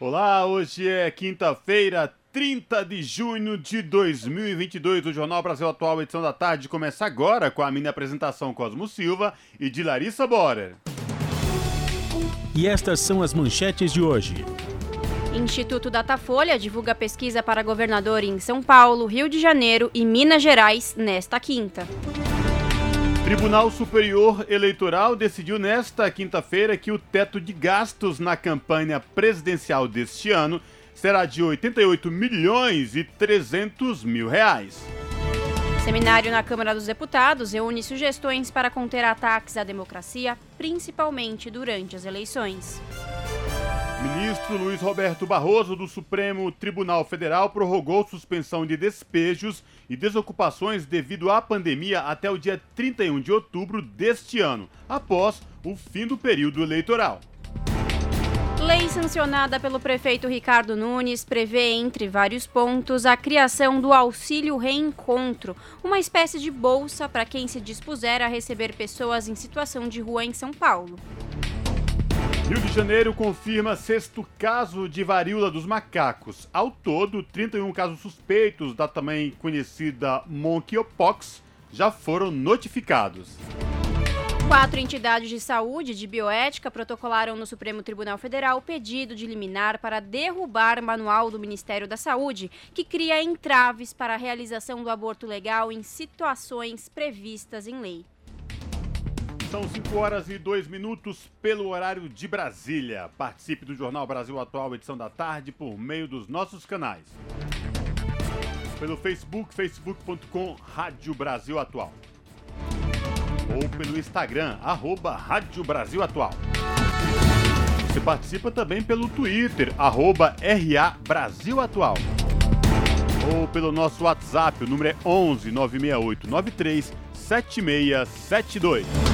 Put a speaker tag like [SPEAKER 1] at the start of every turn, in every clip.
[SPEAKER 1] Olá, hoje é quinta-feira, 30 de junho de 2022. O Jornal Brasil Atual, edição da tarde, começa agora com a minha apresentação Cosmo Silva e de Larissa Borer.
[SPEAKER 2] E estas são as manchetes de hoje.
[SPEAKER 3] Instituto Datafolha divulga pesquisa para governador em São Paulo, Rio de Janeiro e Minas Gerais nesta quinta.
[SPEAKER 1] Tribunal Superior Eleitoral decidiu nesta quinta-feira que o teto de gastos na campanha presidencial deste ano será de 88 milhões e 300 mil reais.
[SPEAKER 3] Seminário na Câmara dos Deputados reúne sugestões para conter ataques à democracia, principalmente durante as eleições.
[SPEAKER 1] Ministro Luiz Roberto Barroso do Supremo Tribunal Federal prorrogou suspensão de despejos e desocupações devido à pandemia até o dia 31 de outubro deste ano, após o fim do período eleitoral.
[SPEAKER 3] Lei sancionada pelo prefeito Ricardo Nunes prevê, entre vários pontos, a criação do Auxílio Reencontro, uma espécie de bolsa para quem se dispuser a receber pessoas em situação de rua em São Paulo.
[SPEAKER 1] Rio de Janeiro confirma sexto caso de varíola dos macacos. Ao todo, 31 casos suspeitos da também conhecida monkeypox já foram notificados.
[SPEAKER 3] Quatro entidades de saúde de bioética protocolaram no Supremo Tribunal Federal pedido de liminar para derrubar manual do Ministério da Saúde, que cria entraves para a realização do aborto legal em situações previstas em lei.
[SPEAKER 1] São 5 horas e 2 minutos pelo horário de Brasília. Participe do Jornal Brasil Atual, edição da tarde, por meio dos nossos canais. Pelo Facebook, facebook.com Rádio Brasil Atual. Ou pelo Instagram, arroba Rádio Brasil Atual. Você participa também pelo Twitter, arroba RA Brasil Atual. Ou pelo nosso WhatsApp, o número é 11 968 93 7672.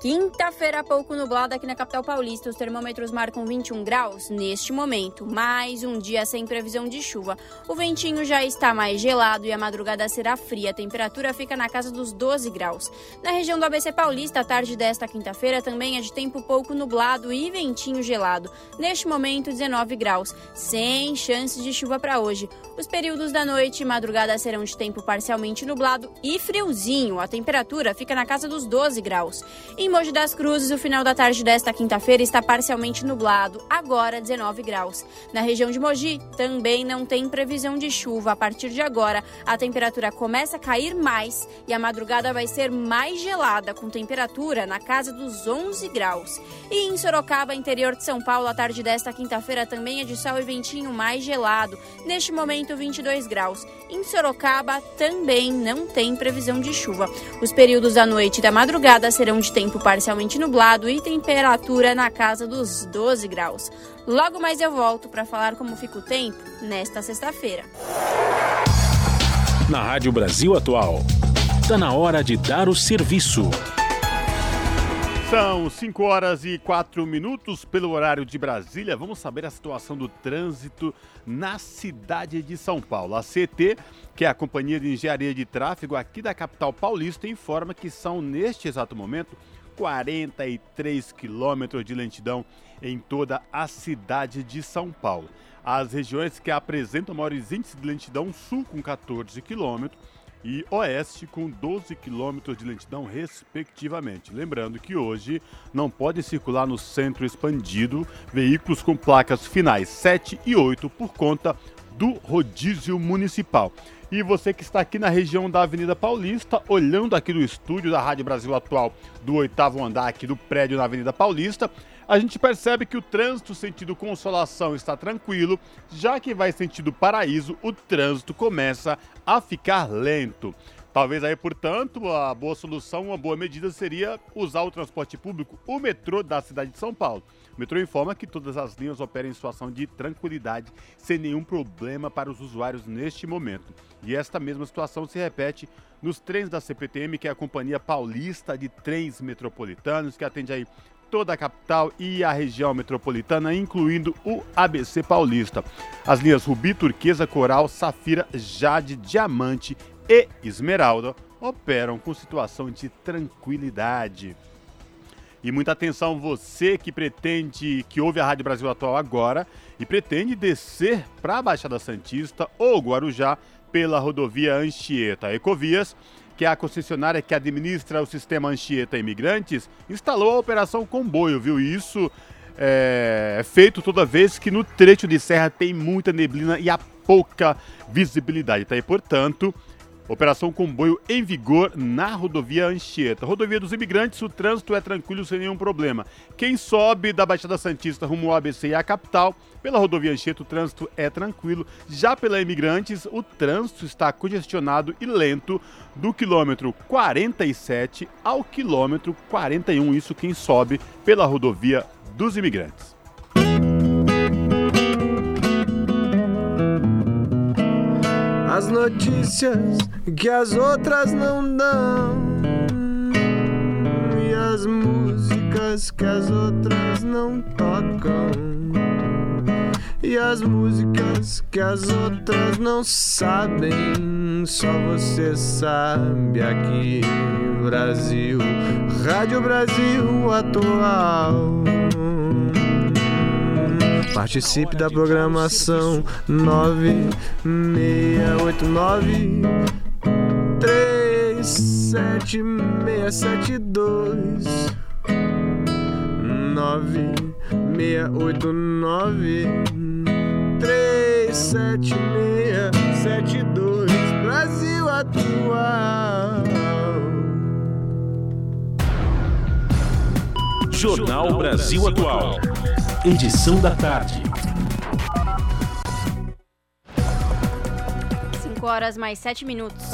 [SPEAKER 3] Quinta-feira, pouco nublado aqui na capital paulista. Os termômetros marcam 21 graus neste momento. Mais um dia sem previsão de chuva. O ventinho já está mais gelado e a madrugada será fria. A temperatura fica na casa dos 12 graus. Na região do ABC Paulista, a tarde desta quinta-feira também é de tempo pouco nublado e ventinho gelado. Neste momento, 19 graus, sem chances de chuva para hoje. Os períodos da noite e madrugada serão de tempo parcialmente nublado e friozinho. A temperatura fica na casa dos 12 graus. Em Mogi das Cruzes, o final da tarde desta quinta-feira está parcialmente nublado, agora 19 graus. Na região de Mogi, também não tem previsão de chuva. A partir de agora, a temperatura começa a cair mais e a madrugada vai ser mais gelada, com temperatura na casa dos 11 graus. E em Sorocaba, interior de São Paulo, a tarde desta quinta-feira também é de sol e ventinho mais gelado. Neste momento, 22 graus. Em Sorocaba, também não tem previsão de chuva. Os períodos da noite e da madrugada serão de tempo parcialmente nublado e temperatura na casa dos 12 graus. Logo mais eu volto para falar como fica o tempo nesta sexta-feira.
[SPEAKER 2] Na Rádio Brasil Atual. Está na hora de dar o serviço.
[SPEAKER 1] São 5 horas e 4 minutos pelo horário de Brasília. Vamos saber a situação do trânsito na cidade de São Paulo. A CT, que é a Companhia de Engenharia de Tráfego aqui da capital paulista, informa que são, neste exato momento, 43 quilômetros de lentidão em toda a cidade de São Paulo. As regiões que apresentam maiores índices de lentidão, sul com 14 quilômetros e oeste com 12 quilômetros de lentidão, respectivamente. Lembrando que hoje não podem circular no centro expandido veículos com placas finais 7 e 8 por conta do rodízio municipal. E você que está aqui na região da Avenida Paulista, olhando aqui do estúdio da Rádio Brasil Atual, do oitavo andar aqui do prédio na Avenida Paulista, a gente percebe que o trânsito sentido Consolação está tranquilo, já que vai sentido Paraíso, o trânsito começa a ficar lento. Talvez aí, portanto, a boa solução, uma boa medida seria usar o transporte público, o metrô da cidade de São Paulo. O metrô informa que todas as linhas operam em situação de tranquilidade, sem nenhum problema para os usuários neste momento. E esta mesma situação se repete nos trens da CPTM, que é a Companhia Paulista de Trens Metropolitanos, que atende aí toda a capital e a região metropolitana, incluindo o ABC Paulista. As linhas Rubi, Turquesa, Coral, Safira, Jade, Diamante e Esmeralda operam com situação de tranquilidade. E muita atenção você que pretende, que ouve a Rádio Brasil Atual agora e pretende descer para a Baixada Santista ou Guarujá pela rodovia Anchieta. Ecovias, que é a concessionária que administra o sistema Anchieta Imigrantes, instalou a operação comboio, viu? Isso é feito toda vez que no trecho de serra tem muita neblina e há pouca visibilidade, tá? E, portanto, Operação Comboio em vigor na rodovia Anchieta. Rodovia dos Imigrantes, o trânsito é tranquilo sem nenhum problema. Quem sobe da Baixada Santista rumo ao ABC e à capital, pela rodovia Anchieta o trânsito é tranquilo. Já pela Imigrantes, o trânsito está congestionado e lento do quilômetro 47 ao quilômetro 41. Isso quem sobe pela rodovia dos Imigrantes.
[SPEAKER 4] As notícias que as outras não dão. E as músicas que as outras não tocam. E as músicas que as outras não sabem. Só você sabe aqui Brasil. Rádio Brasil Atual Participe da programação 9689 37672 9689 37672 Brasil Atual.
[SPEAKER 2] Jornal Brasil Atual edição da tarde.
[SPEAKER 3] 5 horas mais 7 minutos.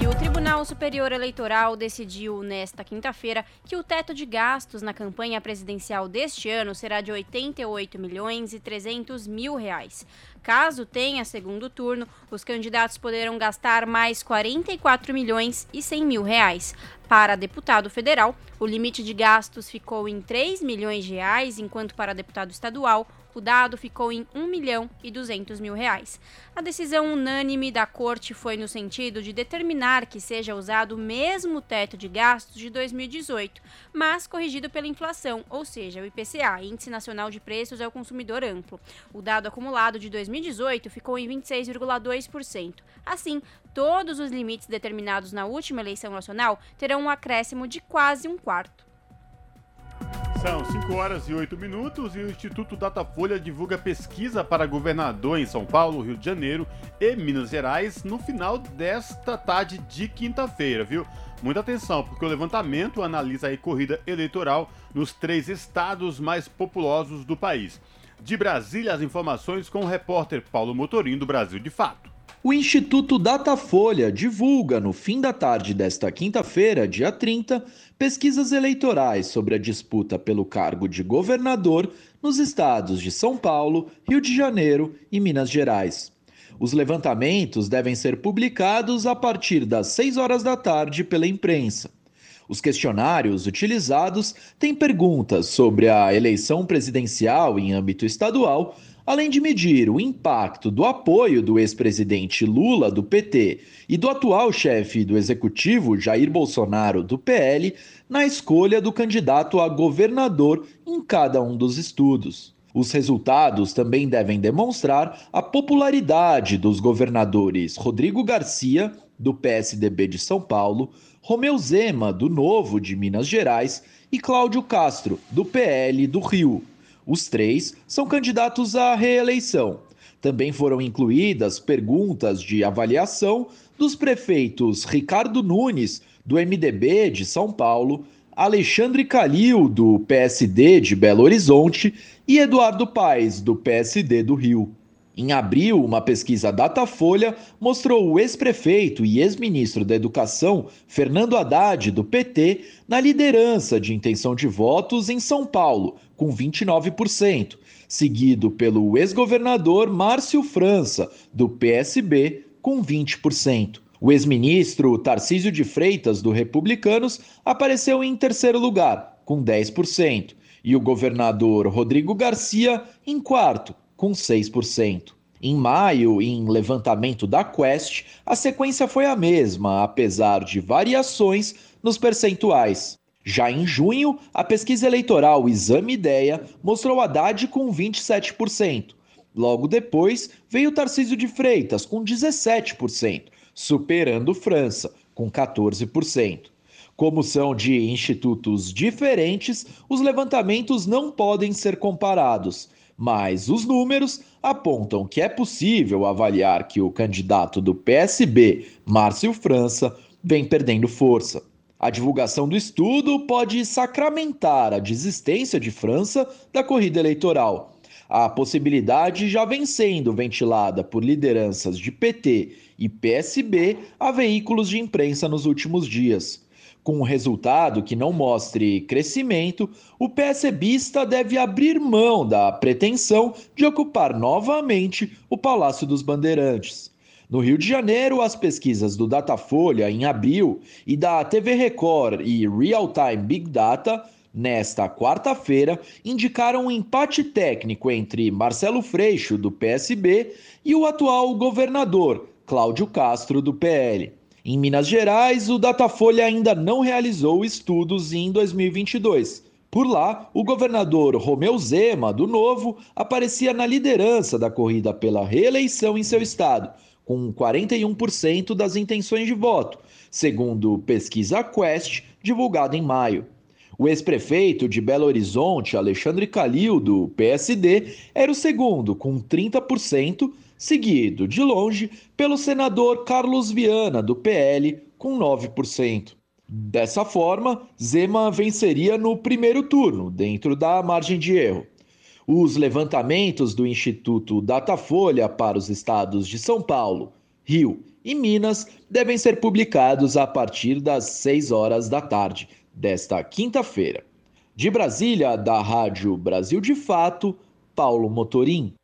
[SPEAKER 3] E o Tribunal Superior Eleitoral decidiu nesta quinta-feira que o teto de gastos na campanha presidencial deste ano será de 88 milhões e 300 mil reais. Caso tenha segundo turno, os candidatos poderão gastar mais 44 milhões e 100 mil reais. Para deputado federal, o limite de gastos ficou em 3 milhões de reais, enquanto para deputado estadual o dado ficou em 1 milhão e 200 mil reais. A decisão unânime da Corte foi no sentido de determinar que seja usado o mesmo teto de gastos de 2018, mas corrigido pela inflação, ou seja, o IPCA, Índice Nacional de Preços ao Consumidor Amplo. O dado acumulado de 2018 ficou em 26,2%. Assim, todos os limites determinados na última eleição nacional terão um acréscimo de quase um quarto.
[SPEAKER 1] São 5 horas e 8 minutos e o Instituto Datafolha divulga pesquisa para governador em São Paulo, Rio de Janeiro e Minas Gerais no final desta tarde de quinta-feira, viu? Muita atenção, porque o levantamento analisa a corrida eleitoral nos três estados mais populosos do país. De Brasília, as informações com o repórter Paulo Motorim do Brasil de Fato.
[SPEAKER 5] O Instituto Datafolha divulga no fim da tarde desta quinta-feira, dia 30, pesquisas eleitorais sobre a disputa pelo cargo de governador nos estados de São Paulo, Rio de Janeiro e Minas Gerais. Os levantamentos devem ser publicados a partir das 6 horas da tarde pela imprensa. Os questionários utilizados têm perguntas sobre a eleição presidencial em âmbito estadual, além de medir o impacto do apoio do ex-presidente Lula, do PT, e do atual chefe do executivo, Jair Bolsonaro, do PL, na escolha do candidato a governador em cada um dos estudos. Os resultados também devem demonstrar a popularidade dos governadores Rodrigo Garcia, do PSDB de São Paulo, Romeu Zema, do Novo de Minas Gerais, e Cláudio Castro, do PL do Rio. Os três são candidatos à reeleição. Também foram incluídas perguntas de avaliação dos prefeitos Ricardo Nunes, do MDB de São Paulo, Alexandre Calil, do PSD de Belo Horizonte, e Eduardo Paes, do PSD do Rio. Em abril, uma pesquisa Datafolha mostrou o ex-prefeito e ex-ministro da Educação, Fernando Haddad, do PT, na liderança de intenção de votos em São Paulo, com 29%, seguido pelo ex-governador Márcio França, do PSB, com 20%. O ex-ministro Tarcísio de Freitas, do Republicanos, apareceu em terceiro lugar, com 10%, e o governador Rodrigo Garcia em quarto, com 6%. Em maio, em levantamento da Quest, a sequência foi a mesma, apesar de variações nos percentuais. Já em junho, a pesquisa eleitoral Exame Ideia mostrou Haddad com 27%. Logo depois, veio Tarcísio de Freitas com 17%, superando França com 14%. Como são de institutos diferentes, os levantamentos não podem ser comparados mas os números apontam que é possível avaliar que o candidato do PSB, Márcio França, vem perdendo força. A divulgação do estudo pode sacramentar a desistência de França da corrida eleitoral. A possibilidade já vem sendo ventilada por lideranças de PT e PSB a veículos de imprensa nos últimos dias. Com um resultado que não mostre crescimento, o PSBista deve abrir mão da pretensão de ocupar novamente o Palácio dos Bandeirantes. No Rio de Janeiro, as pesquisas do Datafolha em abril e da TV Record e Real Time Big Data nesta quarta-feira indicaram um empate técnico entre Marcelo Freixo, do PSB, e o atual governador, Cláudio Castro, do PL. Em Minas Gerais, o Datafolha ainda não realizou estudos em 2022. Por lá, o governador Romeu Zema, do Novo, aparecia na liderança da corrida pela reeleição em seu estado, com 41% das intenções de voto, segundo pesquisa Quest, divulgada em maio. O ex-prefeito de Belo Horizonte, Alexandre Calil, do PSD, era o segundo, com 30%, seguido de longe pelo senador Carlos Viana, do PL, com 9%. Dessa forma, Zema venceria no primeiro turno, dentro da margem de erro. Os levantamentos do Instituto Datafolha para os estados de São Paulo, Rio e Minas devem ser publicados a partir das 6 horas da tarde desta quinta-feira. De Brasília, da Rádio Brasil de Fato, Paulo Motorim.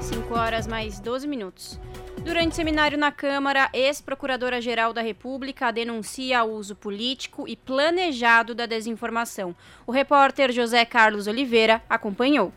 [SPEAKER 3] 5 horas mais 12 minutos. Durante seminário na Câmara, ex-procuradora-geral da República denuncia o uso político e planejado da desinformação. O repórter José Carlos Oliveira acompanhou.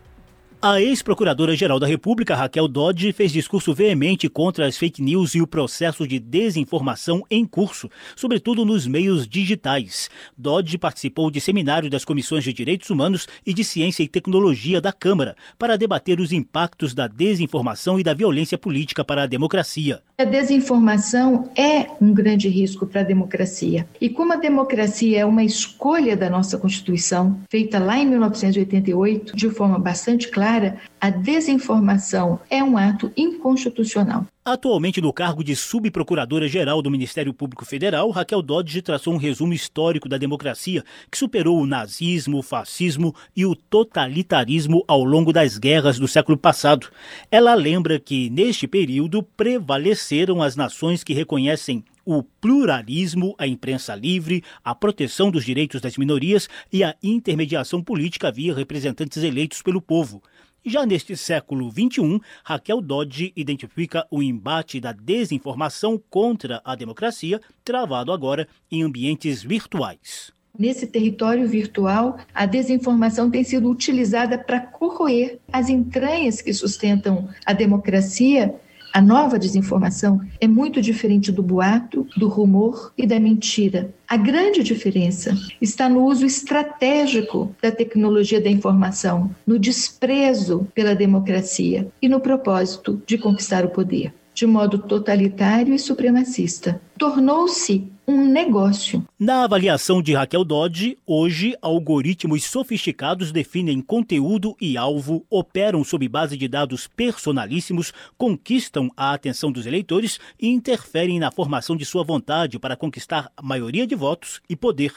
[SPEAKER 6] A ex-procuradora-geral da República, Raquel Dodge, fez discurso veemente contra as fake news e o processo de desinformação em curso, sobretudo nos meios digitais. Dodge participou de seminário das comissões de Direitos Humanos e de Ciência e Tecnologia da Câmara para debater os impactos da desinformação e da violência política para a democracia.
[SPEAKER 7] A desinformação é um grande risco para a democracia. E como a democracia é uma escolha da nossa Constituição, feita lá em 1988, de forma bastante clara, a desinformação é um ato inconstitucional.
[SPEAKER 6] Atualmente no cargo de subprocuradora-geral do Ministério Público Federal, Raquel Dodge traçou um resumo histórico da democracia que superou o nazismo, o fascismo e o totalitarismo ao longo das guerras do século passado. Ela lembra que, neste período, prevaleceram as nações que reconhecem o pluralismo, a imprensa livre, a proteção dos direitos das minorias e a intermediação política via representantes eleitos pelo povo. Já neste século XXI, Raquel Dodge identifica o embate da desinformação contra a democracia, travado agora em ambientes virtuais.
[SPEAKER 7] Nesse território virtual, a desinformação tem sido utilizada para corroer as entranhas que sustentam a democracia a nova desinformação é muito diferente do boato, do rumor e da mentira. A grande diferença está no uso estratégico da tecnologia da informação, no desprezo pela democracia e no propósito de conquistar o poder de modo totalitário e supremacista. Tornou-se um negócio.
[SPEAKER 6] Na avaliação de Raquel Dodge, hoje algoritmos sofisticados definem conteúdo e alvo, operam sob base de dados personalíssimos, conquistam a atenção dos eleitores e interferem na formação de sua vontade para conquistar maioria de votos e poder.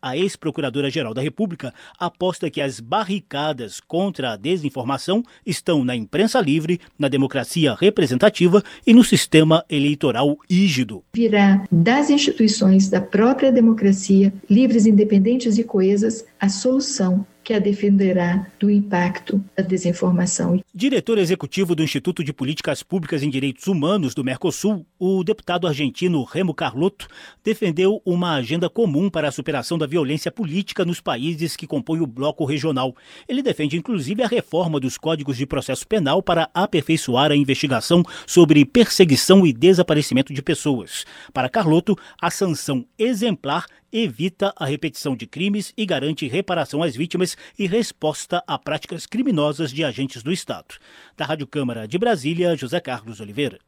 [SPEAKER 6] A ex-procuradora-geral da República aposta que as barricadas contra a desinformação estão na imprensa livre, na democracia representativa e no sistema eleitoral rígido.
[SPEAKER 7] Virá das instituições da própria democracia, livres, independentes e coesas, a solução que a defenderá do impacto da desinformação.
[SPEAKER 6] Diretor executivo do Instituto de Políticas Públicas em Direitos Humanos do Mercosul, o deputado argentino Remo Carlotto defendeu uma agenda comum para a superação da violência política nos países que compõem o bloco regional. Ele defende inclusive a reforma dos códigos de processo penal para aperfeiçoar a investigação sobre perseguição e desaparecimento de pessoas. Para Carlotto, a sanção exemplar evita a repetição de crimes e garante reparação às vítimas e resposta a práticas criminosas de agentes do Estado. Da Rádio Câmara de Brasília, José Carlos Oliveira.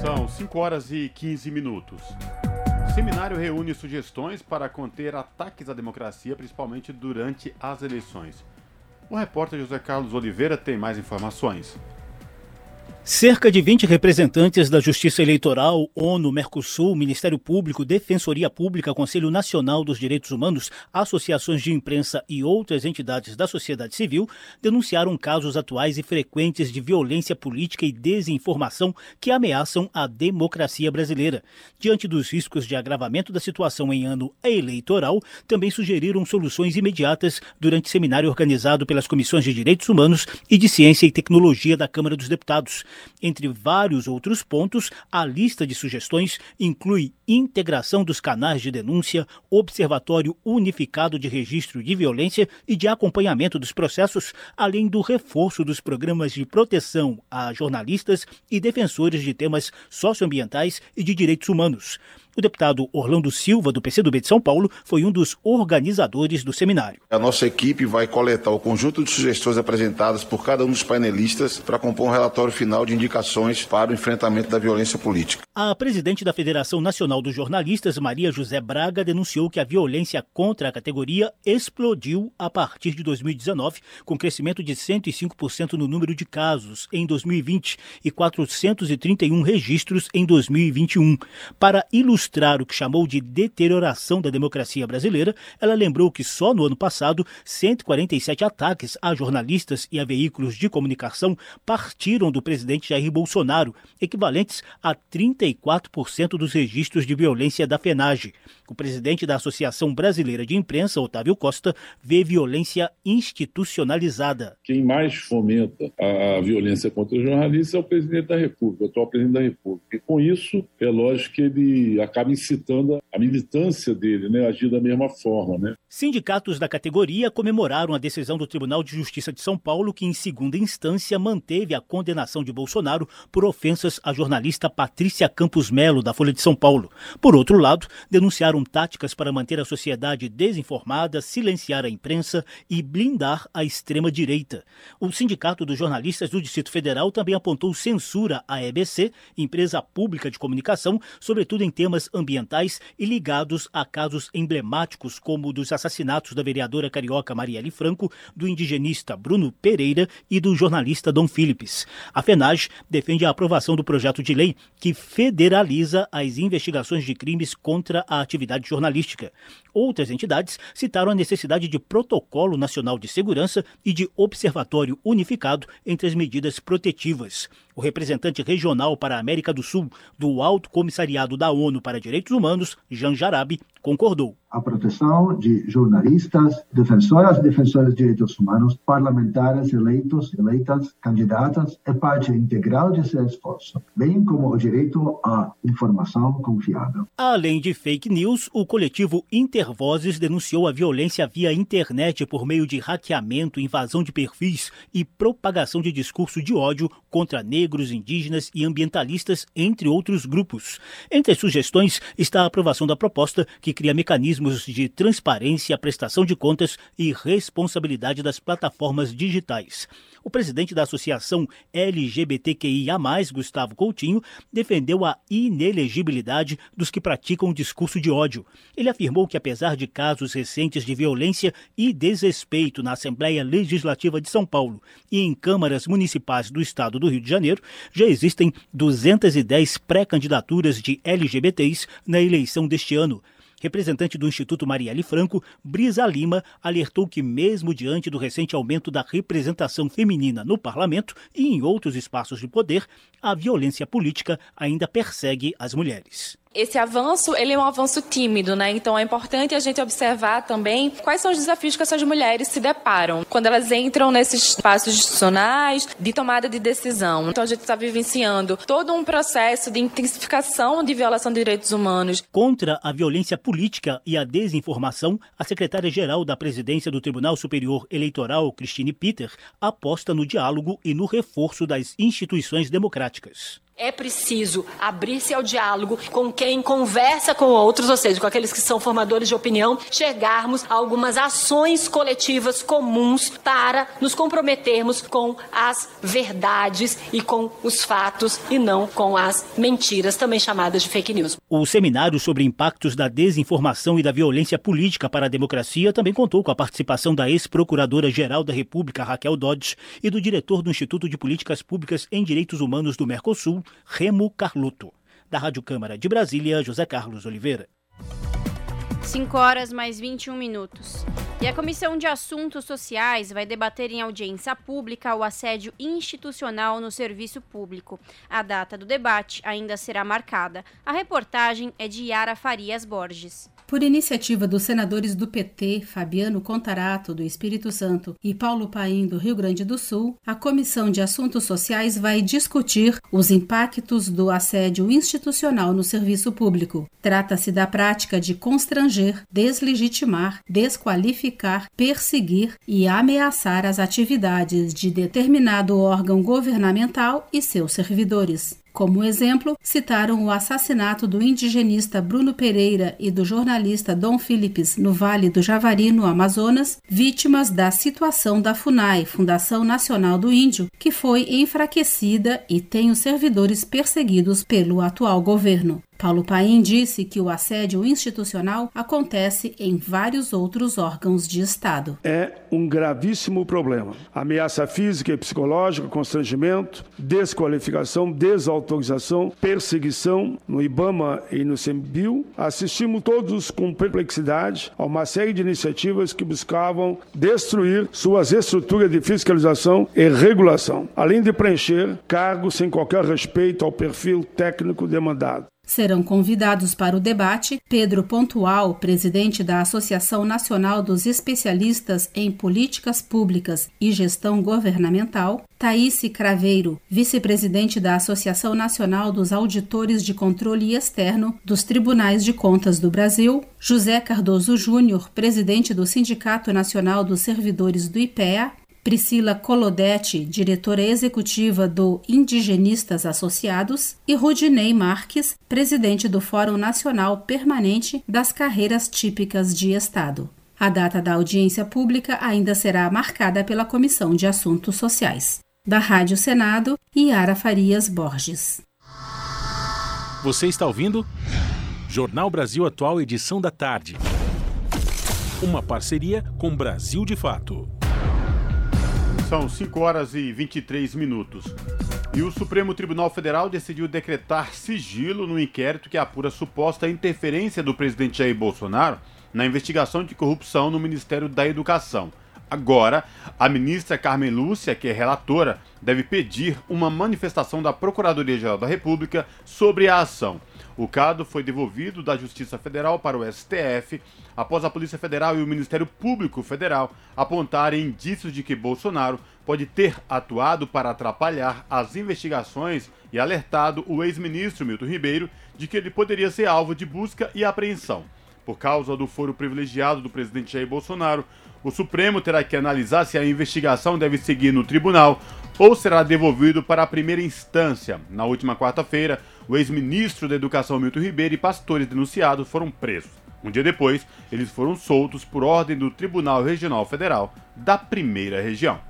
[SPEAKER 1] São 5 horas e 15 minutos. O seminário reúne sugestões para conter ataques à democracia, principalmente durante as eleições. O repórter José Carlos Oliveira tem mais informações.
[SPEAKER 6] Cerca de 20 representantes da Justiça Eleitoral, ONU, Mercosul, Ministério Público, Defensoria Pública, Conselho Nacional dos Direitos Humanos, associações de imprensa e outras entidades da sociedade civil denunciaram casos atuais e frequentes de violência política e desinformação que ameaçam a democracia brasileira. Diante dos riscos de agravamento da situação em ano eleitoral, também sugeriram soluções imediatas durante seminário organizado pelas Comissões de Direitos Humanos e de Ciência e Tecnologia da Câmara dos Deputados. Entre vários outros pontos, a lista de sugestões inclui integração dos canais de denúncia, observatório unificado de registro de violência e de acompanhamento dos processos, além do reforço dos programas de proteção a jornalistas e defensores de temas socioambientais e de direitos humanos. O deputado Orlando Silva, do PCdoB de São Paulo, foi um dos organizadores do seminário.
[SPEAKER 8] A nossa equipe vai coletar o conjunto de sugestões apresentadas por cada um dos painelistas para compor um relatório final de indicações para o enfrentamento da violência política.
[SPEAKER 6] A presidente da Federação Nacional dos Jornalistas, Maria José Braga, denunciou que a violência contra a categoria explodiu a partir de 2019, com crescimento de 105% no número de casos em 2020 e 431 registros em 2021. Para ilustrar ilustrar o que chamou de deterioração da democracia brasileira, ela lembrou que só no ano passado 147 ataques a jornalistas e a veículos de comunicação partiram do presidente Jair Bolsonaro, equivalentes a 34% dos registros de violência da FENAGE. O presidente da Associação Brasileira de Imprensa, Otávio Costa, vê violência institucionalizada.
[SPEAKER 9] Quem mais fomenta a violência contra os jornalistas é o presidente da República, o atual presidente da República. E com isso, é lógico que ele acaba incitando a militância dele, né, agir da mesma forma, né?
[SPEAKER 6] Sindicatos da categoria comemoraram a decisão do Tribunal de Justiça de São Paulo, que em segunda instância manteve a condenação de Bolsonaro por ofensas à jornalista Patrícia Campos Melo da Folha de São Paulo. Por outro lado, denunciaram táticas para manter a sociedade desinformada, silenciar a imprensa e blindar a extrema-direita. O Sindicato dos Jornalistas do Distrito Federal também apontou censura à EBC, empresa pública de comunicação, sobretudo em temas ambientais e ligados a casos emblemáticos como dos assassinatos da vereadora carioca Marielle Franco, do indigenista Bruno Pereira e do jornalista Dom Philips. A FENAGE defende a aprovação do projeto de lei que federaliza as investigações de crimes contra a atividade jornalística. Outras entidades citaram a necessidade de protocolo nacional de segurança e de observatório unificado entre as medidas protetivas. O representante regional para a América do Sul do Alto Comissariado da ONU para Direitos Humanos, Jean Jarabi, concordou.
[SPEAKER 10] A proteção de jornalistas, defensoras e defensores de direitos humanos, parlamentares eleitos, eleitas, candidatas é parte integral desse esforço, bem como o direito à informação confiável.
[SPEAKER 6] Além de fake news, o coletivo Intervozes denunciou a violência via internet por meio de hackeamento, invasão de perfis e propagação de discurso de ódio contra negros, indígenas e ambientalistas, entre outros grupos. Entre as sugestões está a aprovação da proposta que cria mecanismos de transparência, prestação de contas e responsabilidade das plataformas digitais. O presidente da Associação LGBTQIA, Gustavo Coutinho, defendeu a inelegibilidade dos que praticam discurso de ódio. Ele afirmou que, apesar de casos recentes de violência e desrespeito na Assembleia Legislativa de São Paulo e em câmaras municipais do estado do Rio de Janeiro, já existem 210 pré-candidaturas de Na eleição deste ano. Representante do Instituto Marielle Franco, Brisa Lima, alertou que, mesmo diante do recente aumento da representação feminina no parlamento e em outros espaços de poder, a violência política ainda persegue as mulheres
[SPEAKER 11] esse avanço ele é um avanço tímido, né? Então é importante a gente observar também quais são os desafios que essas mulheres se deparam quando elas entram nesses espaços institucionais de tomada de decisão. Então a gente está vivenciando todo um processo de intensificação de violação de direitos humanos.
[SPEAKER 6] Contra a violência política e a desinformação, a secretária-geral da presidência do Tribunal Superior Eleitoral, Christine Peter, aposta no diálogo e no reforço das instituições democráticas.
[SPEAKER 12] É preciso abrir-se ao diálogo com quem conversa com outros, ou seja, com aqueles que são formadores de opinião, chegarmos a algumas ações coletivas comuns para nos comprometermos com as verdades e com os fatos e não com as mentiras, também chamadas de fake news.
[SPEAKER 6] O seminário sobre impactos da desinformação e da violência política para a democracia também contou com a participação da ex-procuradora-geral da República, Raquel Dodge, e do diretor do Instituto de Políticas Públicas em Direitos Humanos do Mercosul, Remo Carlotto. Da Rádio Câmara de Brasília, José Carlos Oliveira.
[SPEAKER 3] 5 horas mais 21 minutos. E a Comissão de Assuntos Sociais vai debater em audiência pública o assédio institucional no serviço público. A data do debate ainda será marcada. A reportagem é de Yara Farias Borges.
[SPEAKER 13] Por iniciativa dos senadores do PT, Fabiano Contarato, do Espírito Santo, e Paulo Paim, do Rio Grande do Sul, a Comissão de Assuntos Sociais vai discutir os impactos do assédio institucional no serviço público. Trata-se da prática de constranger, deslegitimar, desqualificar, perseguir e ameaçar as atividades de determinado órgão governamental e seus servidores. Como exemplo, citaram o assassinato do indigenista Bruno Pereira e do jornalista Dom Philips no Vale do Javari, no Amazonas, vítimas da situação da FUNAI, Fundação Nacional do Índio, que foi enfraquecida e tem os servidores perseguidos pelo atual governo. Paulo Paim disse que o assédio institucional acontece em vários outros órgãos de Estado.
[SPEAKER 14] É um gravíssimo problema. Ameaça física e psicológica, constrangimento, desqualificação, desautorização, perseguição no IBAMA e no CEMBIL. Assistimos todos com perplexidade a uma série de iniciativas que buscavam destruir suas estruturas de fiscalização e regulação, além de preencher cargos sem qualquer respeito ao perfil técnico demandado.
[SPEAKER 13] Serão convidados para o debate Pedro Pontual, presidente da Associação Nacional dos Especialistas em Políticas Públicas e Gestão Governamental, Thaíse Craveiro, vice-presidente da Associação Nacional dos Auditores de Controle Externo dos Tribunais de Contas do Brasil, José Cardoso Júnior, presidente do Sindicato Nacional dos Servidores do IPEA, Priscila Colodetti, diretora executiva do Indigenistas Associados, e Rudinei Marques, presidente do Fórum Nacional Permanente das Carreiras Típicas de Estado. A data da audiência pública ainda será marcada pela Comissão de Assuntos Sociais. Da Rádio Senado, Yara Farias Borges.
[SPEAKER 2] Você está ouvindo? Jornal Brasil Atual, edição da tarde. Uma parceria com Brasil de Fato.
[SPEAKER 1] São 5 horas e 23 minutos. E o Supremo Tribunal Federal decidiu decretar sigilo no inquérito que apura suposta interferência do presidente Jair Bolsonaro na investigação de corrupção no Ministério da Educação. Agora, a ministra Carmen Lúcia, que é relatora, deve pedir uma manifestação da Procuradoria-Geral da República sobre a ação. O caso foi devolvido da Justiça Federal para o STF após a Polícia Federal e o Ministério Público Federal apontarem indícios de que Bolsonaro pode ter atuado para atrapalhar as investigações e alertado o ex-ministro Milton Ribeiro de que ele poderia ser alvo de busca e apreensão. Por causa do foro privilegiado do presidente Jair Bolsonaro, o Supremo terá que analisar se a investigação deve seguir no tribunal ou será devolvido para a primeira instância. Na última quarta-feira, o ex-ministro da Educação Milton Ribeiro e pastores denunciados foram presos. Um dia depois, eles foram soltos por ordem do Tribunal Regional Federal da Primeira Região.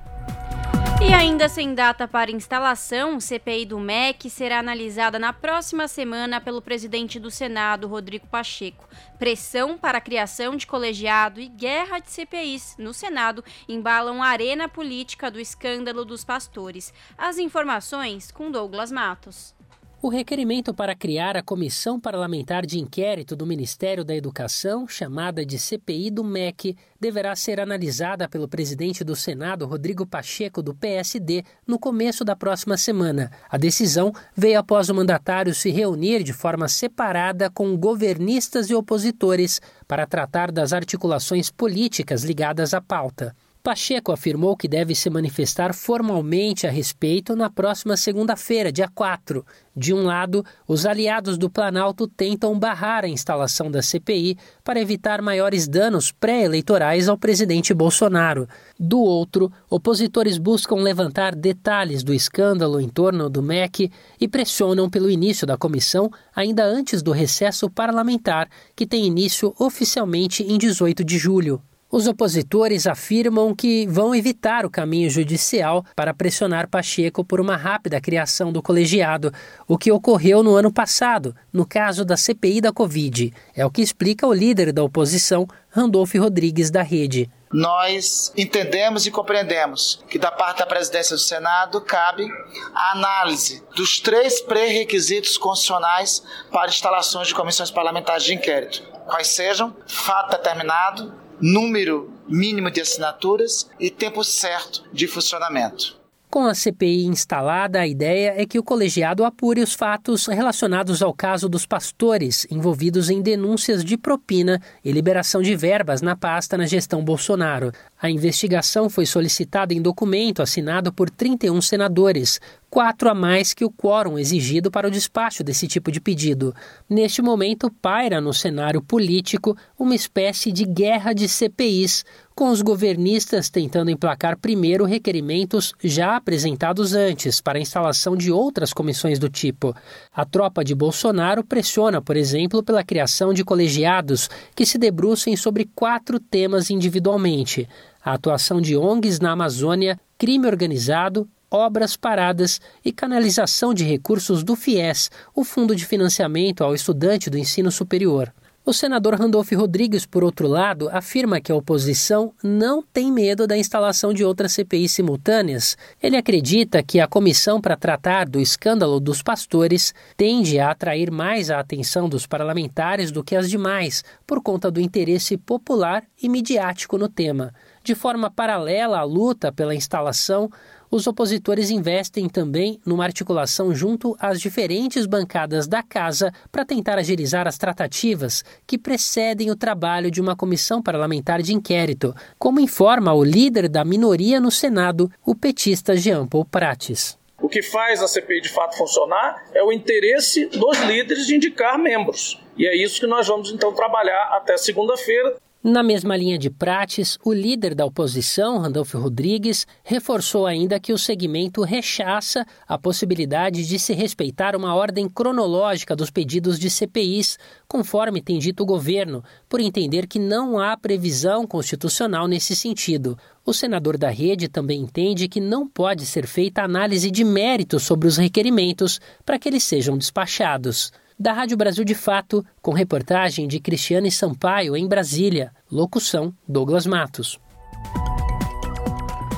[SPEAKER 3] E ainda sem data para instalação, o CPI do MEC será analisada na próxima semana pelo presidente do Senado, Rodrigo Pacheco. Pressão para a criação de colegiado e guerra de CPIs no Senado embalam a arena política do escândalo dos pastores. As informações com Douglas Matos.
[SPEAKER 15] O requerimento para criar a Comissão Parlamentar de Inquérito do Ministério da Educação, chamada de CPI do MEC, deverá ser analisada pelo presidente do Senado, Rodrigo Pacheco, do PSD, no começo da próxima semana. A decisão veio após o mandatário se reunir de forma separada com governistas e opositores para tratar das articulações políticas ligadas à pauta. Pacheco afirmou que deve se manifestar formalmente a respeito na próxima segunda-feira, dia 4. De um lado, os aliados do Planalto tentam barrar a instalação da CPI para evitar maiores danos pré-eleitorais ao presidente Bolsonaro. Do outro, opositores buscam levantar detalhes do escândalo em torno do MEC e pressionam pelo início da comissão ainda antes do recesso parlamentar, que tem início oficialmente em 18 de julho. Os opositores afirmam que vão evitar o caminho judicial para pressionar Pacheco por uma rápida criação do colegiado, o que ocorreu no ano passado, no caso da CPI da Covid. É o que explica o líder da oposição, Randolfo Rodrigues, da Rede.
[SPEAKER 16] Nós entendemos e compreendemos que, da parte da presidência do Senado, cabe a análise dos três pré-requisitos constitucionais para instalações de comissões parlamentares de inquérito. Quais sejam fato determinado, número mínimo de assinaturas e tempo certo de funcionamento.
[SPEAKER 15] Com a CPI instalada, a ideia é que o colegiado apure os fatos relacionados ao caso dos pastores envolvidos em denúncias de propina e liberação de verbas na pasta na gestão Bolsonaro. A investigação foi solicitada em documento assinado por 31 senadores, quatro a mais que o quórum exigido para o despacho desse tipo de pedido. Neste momento, paira no cenário político uma espécie de guerra de CPIs, com os governistas tentando emplacar primeiro requerimentos já apresentados antes para a instalação de outras comissões do tipo. A tropa de Bolsonaro pressiona, por exemplo, pela criação de colegiados que se debrucem sobre quatro temas individualmente: a atuação de ONGs na Amazônia, crime organizado, obras paradas e canalização de recursos do FIES, o Fundo de Financiamento ao Estudante do Ensino Superior. O senador Randolph Rodrigues, por outro lado, afirma que a oposição não tem medo da instalação de outras CPIs simultâneas. Ele acredita que a comissão para tratar do escândalo dos pastores tende a atrair mais a atenção dos parlamentares do que as demais, por conta do interesse popular e midiático no tema. De forma paralela à luta pela instalação, os opositores investem também numa articulação junto às diferentes bancadas da casa para tentar agilizar as tratativas que precedem o trabalho de uma comissão parlamentar de inquérito, como informa o líder da minoria no Senado, o petista Jean Paul Prates.
[SPEAKER 17] O que faz a CPI de fato funcionar é o interesse dos líderes de indicar membros. E é isso que nós vamos então trabalhar até segunda-feira.
[SPEAKER 15] Na mesma linha de Prates, o líder da oposição, Randolfo Rodrigues, reforçou ainda que o segmento rechaça a possibilidade de se respeitar uma ordem cronológica dos pedidos de CPIs, conforme tem dito o governo, por entender que não há previsão constitucional nesse sentido. O senador da rede também entende que não pode ser feita análise de mérito sobre os requerimentos para que eles sejam despachados da Rádio Brasil de Fato, com reportagem de Cristiane Sampaio em Brasília. Locução: Douglas Matos.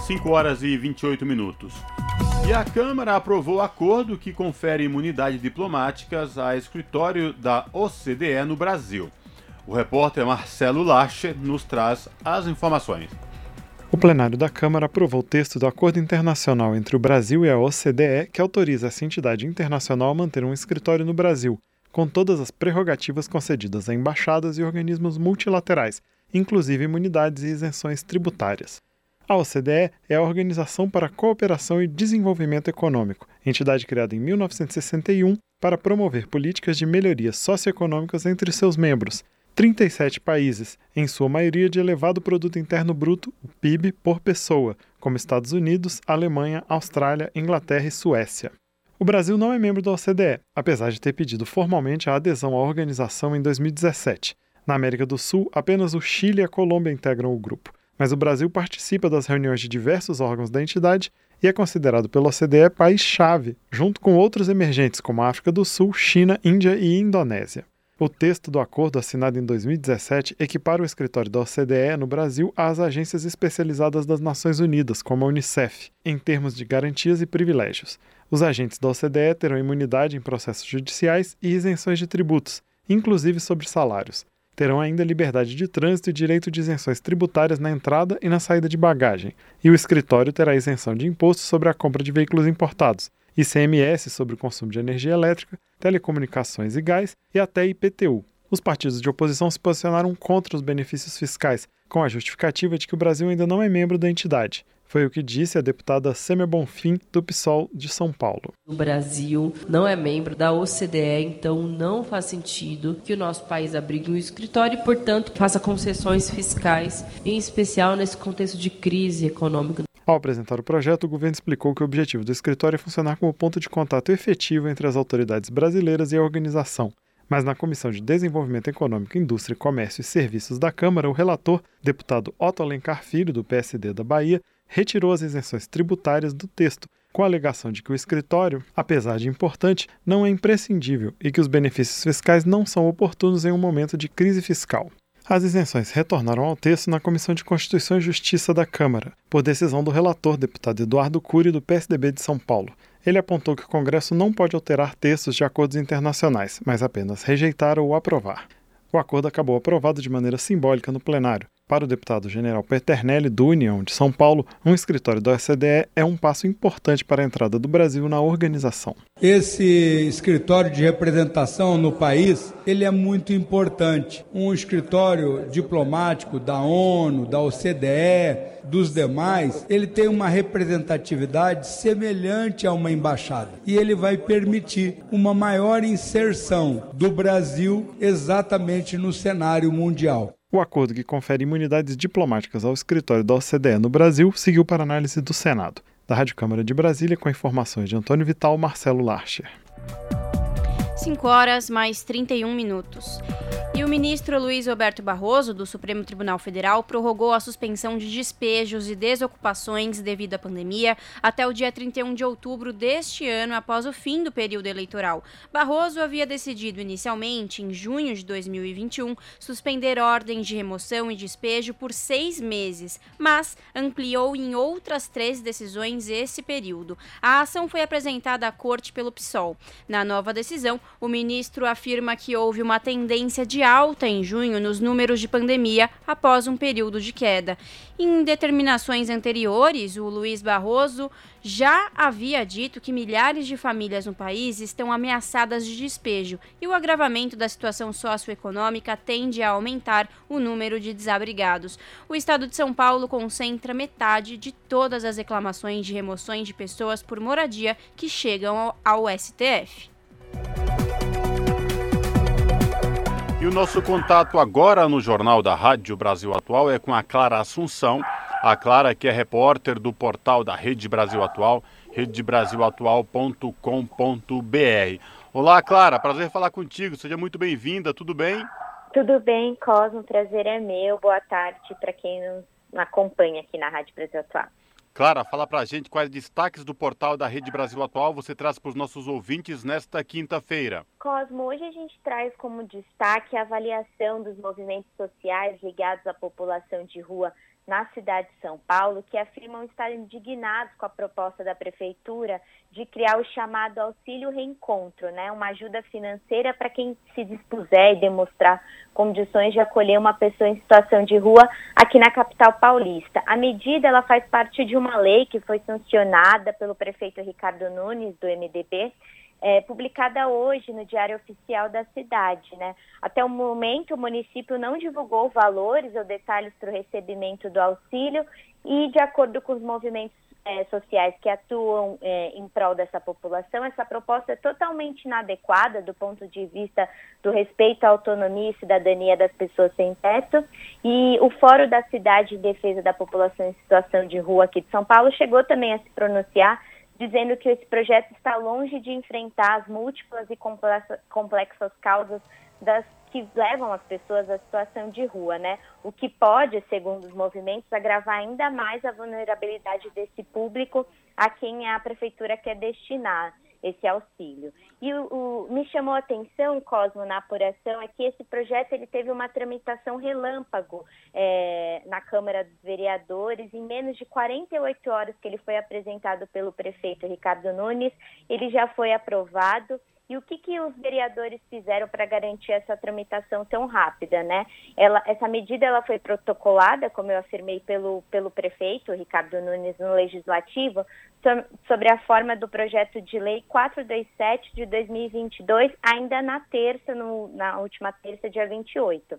[SPEAKER 1] 5 horas e 28 minutos. E a Câmara aprovou acordo que confere imunidades diplomáticas a escritório da OCDE no Brasil. O repórter Marcelo Lacher nos traz as informações.
[SPEAKER 18] O plenário da Câmara aprovou o texto do acordo internacional entre o Brasil e a OCDE que autoriza essa entidade internacional a manter um escritório no Brasil, com todas as prerrogativas concedidas a embaixadas e organismos multilaterais, inclusive imunidades e isenções tributárias. A OCDE é a Organização para a Cooperação e Desenvolvimento Econômico, entidade criada em 1961 para promover políticas de melhorias socioeconômicas entre seus membros, 37 países, em sua maioria de elevado produto interno bruto, o PIB por pessoa, como Estados Unidos, Alemanha, Austrália, Inglaterra e Suécia. O Brasil não é membro da OCDE, apesar de ter pedido formalmente a adesão à organização em 2017. Na América do Sul, apenas o Chile e a Colômbia integram o grupo, mas o Brasil participa das reuniões de diversos órgãos da entidade e é considerado pela OCDE país-chave, junto com outros emergentes como África do Sul, China, Índia e Indonésia. O texto do acordo assinado em 2017 equipara o escritório da OCDE no Brasil às agências especializadas das Nações Unidas, como a Unicef, em termos de garantias e privilégios. Os agentes da OCDE terão imunidade em processos judiciais e isenções de tributos, inclusive sobre salários. Terão ainda liberdade de trânsito e direito de isenções tributárias na entrada e na saída de bagagem, e o escritório terá isenção de imposto sobre a compra de veículos importados, ICMS sobre o consumo de energia elétrica, telecomunicações e gás e até IPTU. Os partidos de oposição se posicionaram contra os benefícios fiscais, com a justificativa de que o Brasil ainda não é membro da entidade. Foi o que disse a deputada Sêmia Bonfim, do PSOL de São Paulo.
[SPEAKER 19] O Brasil não é membro da OCDE, então não faz sentido que o nosso país abrigue um escritório e, portanto, faça concessões fiscais, em especial nesse contexto de crise econômica.
[SPEAKER 18] Ao apresentar o projeto, o governo explicou que o objetivo do escritório é funcionar como ponto de contato efetivo entre as autoridades brasileiras e a organização. Mas na Comissão de Desenvolvimento Econômico, Indústria, Comércio e Serviços da Câmara, o relator, deputado Otto Alencar Filho, do PSD da Bahia, retirou as isenções tributárias do texto, com a alegação de que o escritório, apesar de importante, não é imprescindível e que os benefícios fiscais não são oportunos em um momento de crise fiscal. As isenções retornaram ao texto na Comissão de Constituição e Justiça da Câmara, por decisão do relator, deputado Eduardo Cury, do PSDB de São Paulo. Ele apontou que o Congresso não pode alterar textos de acordos internacionais, mas apenas rejeitar ou aprovar. O acordo acabou aprovado de maneira simbólica no plenário. Para o deputado general Peternelli, do União de São Paulo, um escritório da OCDE é um passo importante para a entrada do Brasil na organização.
[SPEAKER 20] Esse escritório de representação no país, ele é muito importante. Um escritório diplomático da ONU, da OCDE, dos demais, ele tem uma representatividade semelhante a uma embaixada. E ele vai permitir uma maior inserção do Brasil exatamente no cenário mundial.
[SPEAKER 18] O acordo que confere imunidades diplomáticas ao escritório da OCDE no Brasil seguiu para análise do Senado. Da Rádio Câmara de Brasília, com informações de Antônio Vital, Marcelo Larcher.
[SPEAKER 3] 5 horas mais 31 minutos. E o ministro Luiz Roberto Barroso, do Supremo Tribunal Federal, prorrogou a suspensão de despejos e desocupações devido à pandemia até o dia 31 de outubro deste ano, após o fim do período eleitoral. Barroso havia decidido inicialmente, em junho de 2021, suspender ordens de remoção e despejo por seis meses, mas ampliou em outras três decisões esse período. A ação foi apresentada à corte pelo PSOL. Na nova decisão, o ministro afirma que houve uma tendência de alta em junho nos números de pandemia após um período de queda. Em determinações anteriores, o Luiz Barroso já havia dito que milhares de famílias no país estão ameaçadas de despejo e o agravamento da situação socioeconômica tende a aumentar o número de desabrigados. O estado de São Paulo concentra metade de todas as reclamações de remoções de pessoas por moradia que chegam ao, ao STF.
[SPEAKER 1] E o nosso contato agora no Jornal da Rádio Brasil Atual é com a Clara Assunção. A Clara, que é repórter do portal da Rede Brasil Atual, redebrasilatual.com.br. Olá, Clara, prazer falar contigo. Seja muito bem-vinda, tudo bem?
[SPEAKER 21] Tudo bem, Cosmo, prazer é meu. Boa tarde para quem nos acompanha aqui na Rádio Brasil Atual.
[SPEAKER 1] Clara, fala pra gente quais destaques do portal da Rede Brasil Atual você traz para os nossos ouvintes nesta quinta-feira.
[SPEAKER 21] Cosmo, hoje a gente traz como destaque a avaliação dos movimentos sociais ligados à população de rua na cidade de São Paulo, que afirmam estar indignados com a proposta da prefeitura de criar o chamado auxílio reencontro, né? Uma ajuda financeira para quem se dispuser e demonstrar condições de acolher uma pessoa em situação de rua aqui na capital paulista. A medida ela faz parte de uma lei que foi sancionada pelo prefeito Ricardo Nunes do MDB é, publicada hoje no Diário Oficial da cidade. Né? Até o momento, o município não divulgou valores ou detalhes para o recebimento do auxílio e, de acordo com os movimentos é, sociais que atuam é, em prol dessa população, essa proposta é totalmente inadequada do ponto de vista do respeito à autonomia e cidadania das pessoas sem teto. E o Fórum da Cidade em Defesa da População em Situação de Rua aqui de São Paulo chegou também a se pronunciar dizendo que esse projeto está longe de enfrentar as múltiplas e complexas causas das que levam as pessoas à situação de rua, né? O que pode, segundo os movimentos, agravar ainda mais a vulnerabilidade desse público a quem a prefeitura quer destinar esse auxílio. E o, o, me chamou a atenção, Cosmo, na apuração, é que esse projeto ele teve uma tramitação relâmpago é, na Câmara dos Vereadores. Em menos de 48 horas que ele foi apresentado pelo prefeito Ricardo Nunes, ele já foi aprovado. E o que, que os vereadores fizeram para garantir essa tramitação tão rápida, né? Ela, essa medida ela foi protocolada, como eu afirmei, pelo, pelo prefeito Ricardo Nunes no Legislativo, sobre a forma do projeto de lei 427 de 2022, ainda na terça, no, na última terça, dia 28.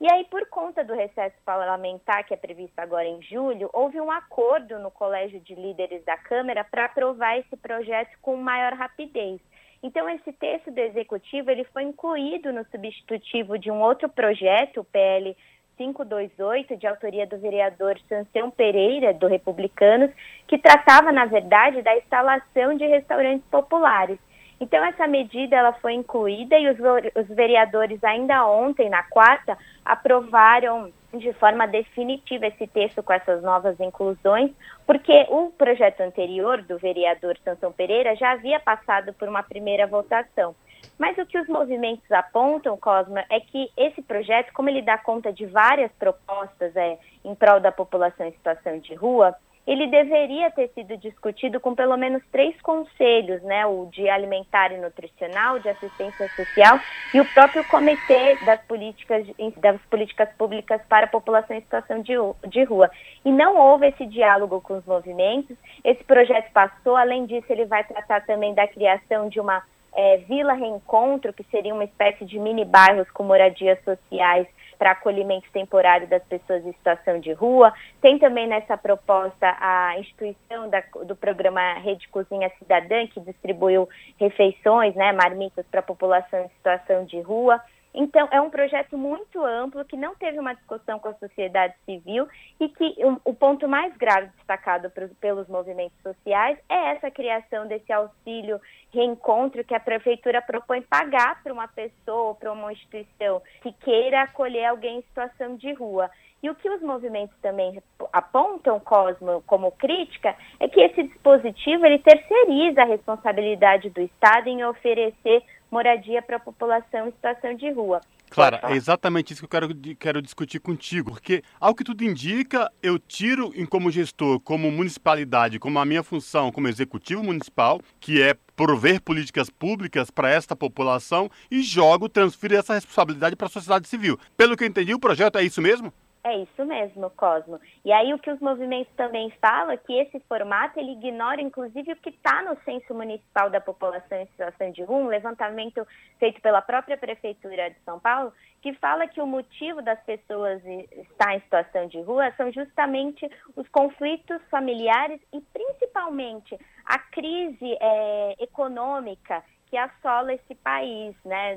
[SPEAKER 21] E aí, por conta do recesso parlamentar, que é previsto agora em julho, houve um acordo no Colégio de Líderes da Câmara para aprovar esse projeto com maior rapidez. Então, esse texto do Executivo ele foi incluído no substitutivo de um outro projeto, o PL 528, de autoria do vereador Sansão Pereira, do Republicanos, que tratava, na verdade, da instalação de restaurantes populares. Então, essa medida ela foi incluída e os, os vereadores, ainda ontem, na quarta, aprovaram de forma definitiva esse texto com essas novas inclusões, porque o projeto anterior do vereador Sansão Pereira já havia passado por uma primeira votação. Mas o que os movimentos apontam, Cosma, é que esse projeto, como ele dá conta de várias propostas é, em prol da população em situação de rua, ele deveria ter sido discutido com pelo menos três conselhos, né? O de alimentar e nutricional, de assistência social e o próprio comitê das políticas, das políticas públicas para a população em situação de, de rua. E não houve esse diálogo com os movimentos. Esse projeto passou, além disso, ele vai tratar também da criação de uma é, Vila Reencontro, que seria uma espécie de mini bairros com moradias sociais para acolhimento temporário das pessoas em situação de rua. Tem também nessa proposta a instituição da, do programa Rede Cozinha Cidadã, que distribuiu refeições, né, marmitas para a população em situação de rua. Então, é um projeto muito amplo que não teve uma discussão com a sociedade civil e que o, o ponto mais grave destacado pelos movimentos sociais é essa criação desse auxílio reencontro que a prefeitura propõe pagar para uma pessoa para uma instituição que queira acolher alguém em situação de rua. E o que os movimentos também apontam, Cosmo, como crítica, é que esse dispositivo ele terceiriza a responsabilidade do Estado em oferecer moradia para a população em situação de rua.
[SPEAKER 1] Clara, é exatamente isso que eu quero, quero discutir contigo, porque, ao que tudo indica, eu tiro em como gestor, como municipalidade, como a minha função como executivo municipal, que é prover políticas públicas para esta população, e jogo, transfiro essa responsabilidade para a sociedade civil. Pelo que eu entendi, o projeto é isso mesmo?
[SPEAKER 21] É isso mesmo, Cosmo. E aí o que os movimentos também falam é que esse formato ele ignora inclusive o que está no censo municipal da população em situação de rua, um levantamento feito pela própria prefeitura de São Paulo, que fala que o motivo das pessoas estar em situação de rua são justamente os conflitos familiares e principalmente a crise é, econômica que assola esse país, né,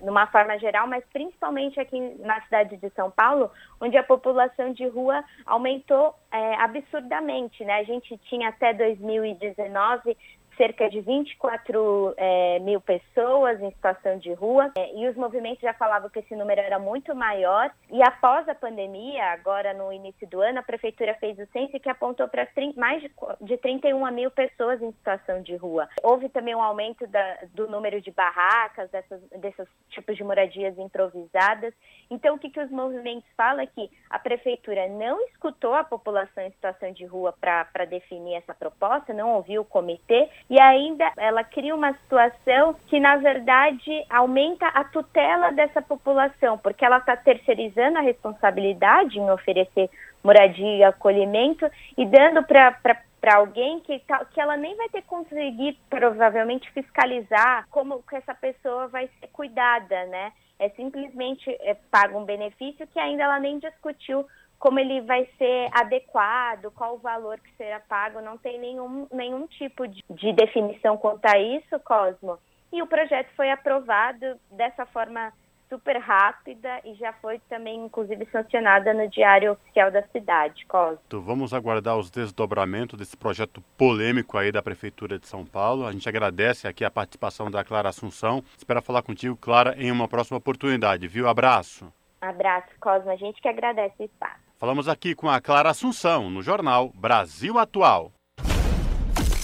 [SPEAKER 21] numa forma geral, mas principalmente aqui na cidade de São Paulo, onde a população de rua aumentou é, absurdamente, né? A gente tinha até 2019 cerca de 24 é, mil pessoas em situação de rua, é, e os movimentos já falavam que esse número era muito maior. E após a pandemia, agora no início do ano, a prefeitura fez o censo que apontou para mais de, de 31 mil pessoas em situação de rua. Houve também um aumento da, do número de barracas, dessas, desses tipos de moradias improvisadas. Então, o que, que os movimentos falam é que a prefeitura não escutou a população em situação de rua para definir essa proposta, não ouviu o comitê e ainda ela cria uma situação que, na verdade, aumenta a tutela dessa população, porque ela está terceirizando a responsabilidade em oferecer moradia e acolhimento e dando para para alguém que, tá, que ela nem vai ter conseguido provavelmente fiscalizar como que essa pessoa vai ser cuidada, né? É simplesmente é, paga um benefício que ainda ela nem discutiu como ele vai ser adequado, qual o valor que será pago, não tem nenhum, nenhum tipo de, de definição quanto a isso, Cosmo. E o projeto foi aprovado dessa forma super rápida e já foi também, inclusive, sancionada no Diário Oficial da cidade, Cosmo.
[SPEAKER 1] Então vamos aguardar os desdobramentos desse projeto polêmico aí da Prefeitura de São Paulo. A gente agradece aqui a participação da Clara Assunção. Espero falar contigo, Clara, em uma próxima oportunidade, viu? Abraço.
[SPEAKER 21] Abraço, Cosmo. A gente que agradece o espaço.
[SPEAKER 1] Falamos aqui com a Clara Assunção, no jornal Brasil Atual.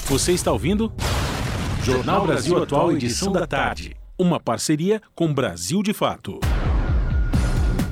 [SPEAKER 2] Você está ouvindo? Jornal Brasil Atual, edição da tarde. Uma parceria com Brasil de Fato.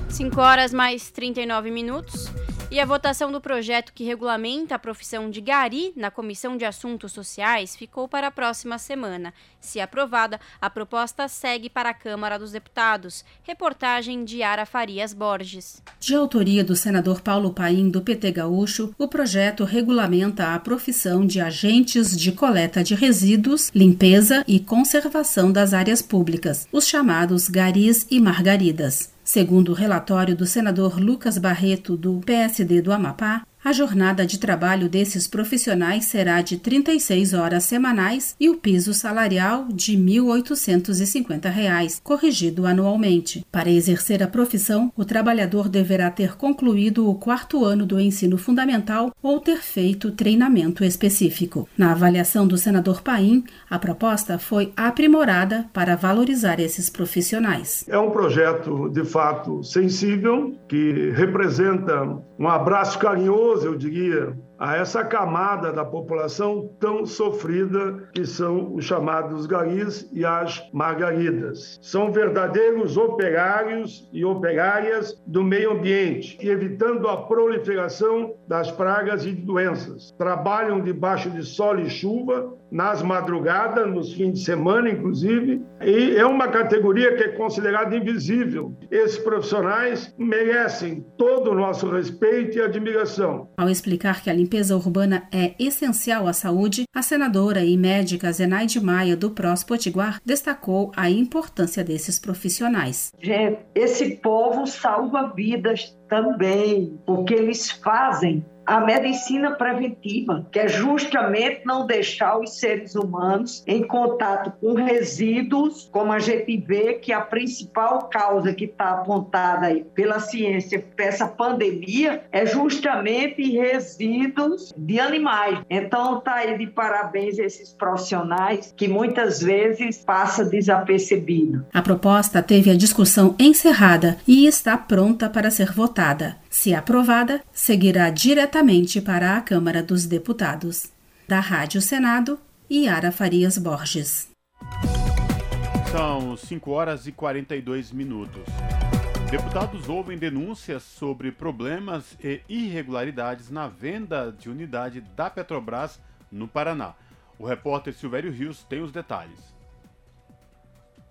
[SPEAKER 3] 5 horas mais 39 minutos. E a votação do projeto que regulamenta a profissão de gari na Comissão de Assuntos Sociais ficou para a próxima semana. Se aprovada, a proposta segue para a Câmara dos Deputados. Reportagem de Ara Farias Borges.
[SPEAKER 13] De autoria do senador Paulo Paim, do PT Gaúcho, o projeto regulamenta a profissão de agentes de coleta de resíduos, limpeza e conservação das áreas públicas, os chamados garis e margaridas. Segundo o relatório do senador Lucas Barreto, do PSD do Amapá, a jornada de trabalho desses profissionais será de 36 horas semanais e o piso salarial de R$ 1.850, corrigido anualmente. Para exercer a profissão, o trabalhador deverá ter concluído o quarto ano do ensino fundamental ou ter feito treinamento específico. Na avaliação do senador Paim, a proposta foi aprimorada para valorizar esses profissionais.
[SPEAKER 14] É um projeto, de fato, sensível, que representa um abraço carinhoso eu diria, a essa camada da população tão sofrida que são os chamados garis e as margaridas. São verdadeiros operários e operárias do meio ambiente, evitando a proliferação das pragas e doenças. Trabalham debaixo de sol e chuva, nas madrugadas, nos fins de semana, inclusive, e é uma categoria que é considerada invisível. Esses profissionais merecem todo o nosso respeito e admiração.
[SPEAKER 13] Ao explicar que a limpeza urbana é essencial à saúde, a senadora e médica Zenaide Maia, do PROS Potiguar, destacou a importância desses profissionais.
[SPEAKER 22] Esse povo salva vidas também, porque eles fazem a medicina preventiva, que é justamente não deixar os seres humanos em contato com resíduos, como a gente vê que a principal causa que está apontada aí pela ciência para essa pandemia é justamente resíduos de animais. Então tá aí de parabéns esses profissionais que muitas vezes passa desapercebido.
[SPEAKER 13] A proposta teve a discussão encerrada e está pronta para ser votada. Se aprovada, seguirá diretamente para a Câmara dos Deputados. Da Rádio Senado, Yara Farias Borges.
[SPEAKER 1] São 5 horas e 42 minutos. Deputados ouvem denúncias sobre problemas e irregularidades na venda de unidade da Petrobras no Paraná. O repórter Silvério Rios tem os detalhes.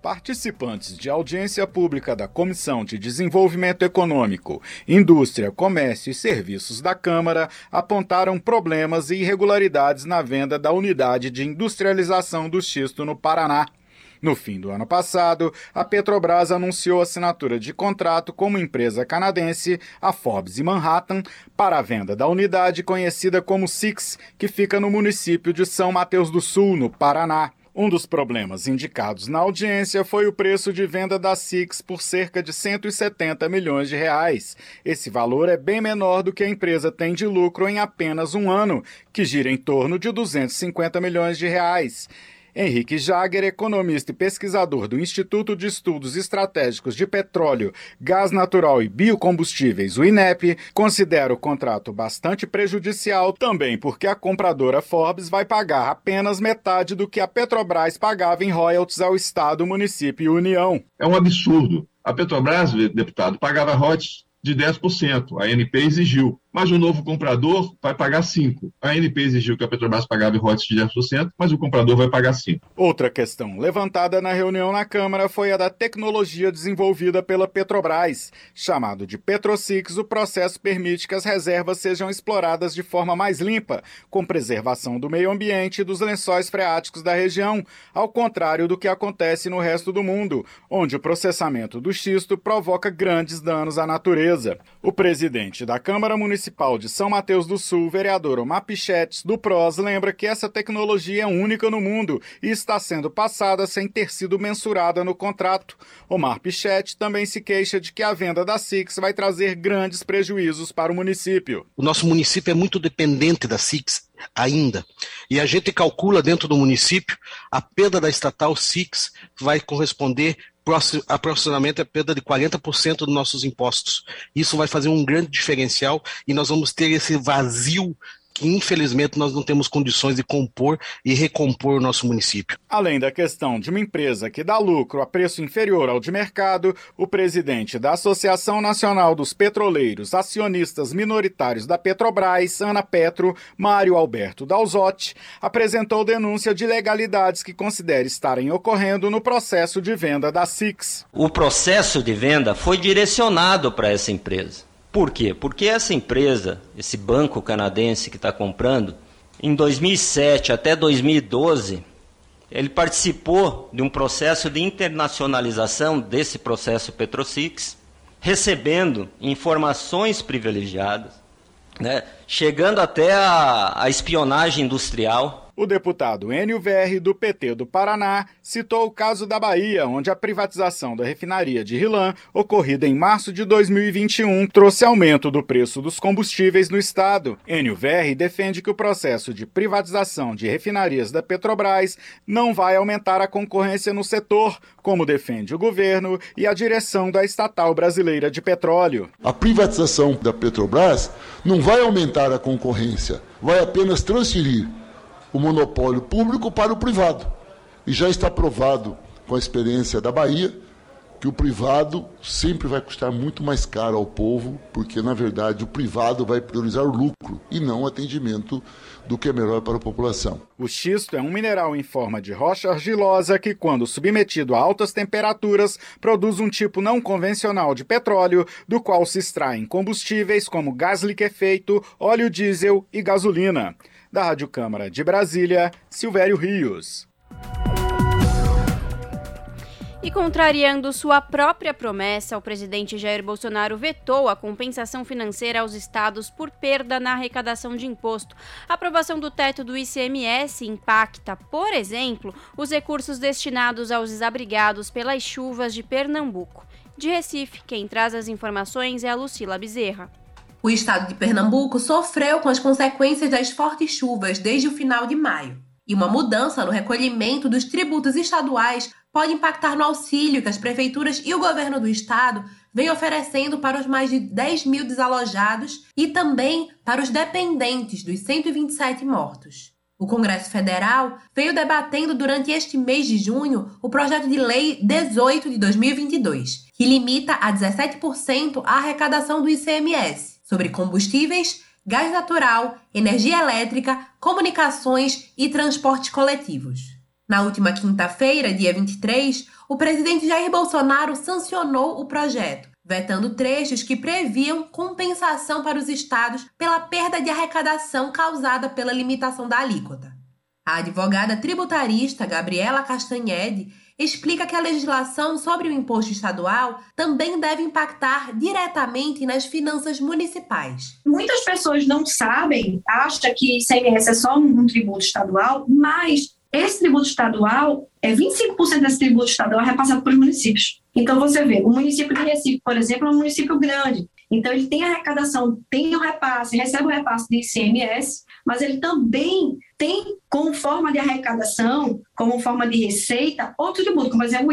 [SPEAKER 23] Participantes de audiência pública da Comissão de Desenvolvimento Econômico, Indústria, Comércio e Serviços da Câmara apontaram problemas e irregularidades na venda da unidade de industrialização do xisto no Paraná. No fim do ano passado, a Petrobras anunciou assinatura de contrato com uma empresa canadense, a Forbes e Manhattan, para a venda da unidade conhecida como Six, que fica no município de São Mateus do Sul, no Paraná. Um dos problemas indicados na audiência foi o preço de venda da Six por cerca de 170 milhões de reais. Esse valor é bem menor do que a empresa tem de lucro em apenas um ano, que gira em torno de 250 milhões de reais. Henrique Jager, economista e pesquisador do Instituto de Estudos Estratégicos de Petróleo, Gás Natural e Biocombustíveis, o INEP, considera o contrato bastante prejudicial também porque a compradora Forbes vai pagar apenas metade do que a Petrobras pagava em royalties ao Estado, município e União.
[SPEAKER 24] É um absurdo. A Petrobras, deputado, pagava royalties de 10%. A ANP exigiu mas o novo comprador vai pagar 5%. A ANP exigiu que a Petrobras pagava royalties de 10%, mas o comprador vai pagar 5%.
[SPEAKER 23] Outra questão levantada na reunião na Câmara foi a da tecnologia desenvolvida pela Petrobras. Chamado de Petrosix, o processo permite que as reservas sejam exploradas de forma mais limpa, com preservação do meio ambiente e dos lençóis freáticos da região, ao contrário do que acontece no resto do mundo, onde o processamento do xisto provoca grandes danos à natureza. O presidente da Câmara Municipal municipal de São Mateus do Sul, vereador Omar Pichetes, do PROS, lembra que essa tecnologia é única no mundo e está sendo passada sem ter sido mensurada no contrato. Omar Pichetes também se queixa de que a venda da SIX vai trazer grandes prejuízos para o município.
[SPEAKER 25] O nosso município é muito dependente da SIX ainda. E a gente calcula dentro do município a perda da estatal SIX vai corresponder aproximadamente a perda de 40% dos nossos impostos. Isso vai fazer um grande diferencial e nós vamos ter esse vazio que infelizmente nós não temos condições de compor e recompor o nosso município.
[SPEAKER 23] Além da questão de uma empresa que dá lucro a preço inferior ao de mercado, o presidente da Associação Nacional dos Petroleiros Acionistas Minoritários da Petrobras, Ana Petro, Mário Alberto Dalzotti, apresentou denúncia de ilegalidades que considera estarem ocorrendo no processo de venda da SIX.
[SPEAKER 26] O processo de venda foi direcionado para essa empresa. Por quê? Porque essa empresa, esse banco canadense que está comprando, em 2007 até 2012, ele participou de um processo de internacionalização desse processo Petrosix, recebendo informações privilegiadas, né, chegando até a, a espionagem industrial
[SPEAKER 23] o deputado Enio Verri, do PT do Paraná, citou o caso da Bahia, onde a privatização da refinaria de Rilan, ocorrida em março de 2021, trouxe aumento do preço dos combustíveis no estado. Enio Verri defende que o processo de privatização de refinarias da Petrobras não vai aumentar a concorrência no setor, como defende o governo e a direção da estatal brasileira de petróleo.
[SPEAKER 27] A privatização da Petrobras não vai aumentar a concorrência, vai apenas transferir o monopólio público para o privado. E já está provado com a experiência da Bahia que o privado sempre vai custar muito mais caro ao povo, porque na verdade o privado vai priorizar o lucro e não o atendimento do que é melhor para a população.
[SPEAKER 23] O xisto é um mineral em forma de rocha argilosa que, quando submetido a altas temperaturas, produz um tipo não convencional de petróleo, do qual se extraem combustíveis como gás liquefeito, óleo diesel e gasolina. Da Rádio Câmara de Brasília, Silvério Rios.
[SPEAKER 3] E contrariando sua própria promessa, o presidente Jair Bolsonaro vetou a compensação financeira aos estados por perda na arrecadação de imposto. A aprovação do teto do ICMS impacta, por exemplo, os recursos destinados aos desabrigados pelas chuvas de Pernambuco. De Recife, quem traz as informações é a Lucila Bezerra.
[SPEAKER 28] O estado de Pernambuco sofreu com as consequências das fortes chuvas desde o final de maio. E uma mudança no recolhimento dos tributos estaduais pode impactar no auxílio que as prefeituras e o governo do estado vêm oferecendo para os mais de 10 mil desalojados e também para os dependentes dos 127 mortos. O Congresso Federal veio debatendo durante este mês de junho o projeto de lei 18 de 2022, que limita a 17% a arrecadação do ICMS sobre combustíveis, gás natural, energia elétrica, comunicações e transportes coletivos. Na última quinta-feira, dia 23, o presidente Jair Bolsonaro sancionou o projeto, vetando trechos que previam compensação para os estados pela perda de arrecadação causada pela limitação da alíquota. A advogada tributarista Gabriela Castanhede explica que a legislação sobre o imposto estadual também deve impactar diretamente nas finanças municipais.
[SPEAKER 29] Muitas pessoas não sabem, acham que ICMS é só um tributo estadual, mas esse tributo estadual, é 25% desse tributo estadual é repassado para os municípios. Então você vê, o município de Recife, por exemplo, é um município grande. Então ele tem arrecadação, tem o repasse, recebe o repasse de ICMS, mas ele também tem como forma de arrecadação, como forma de receita, outro tributo, como exemplo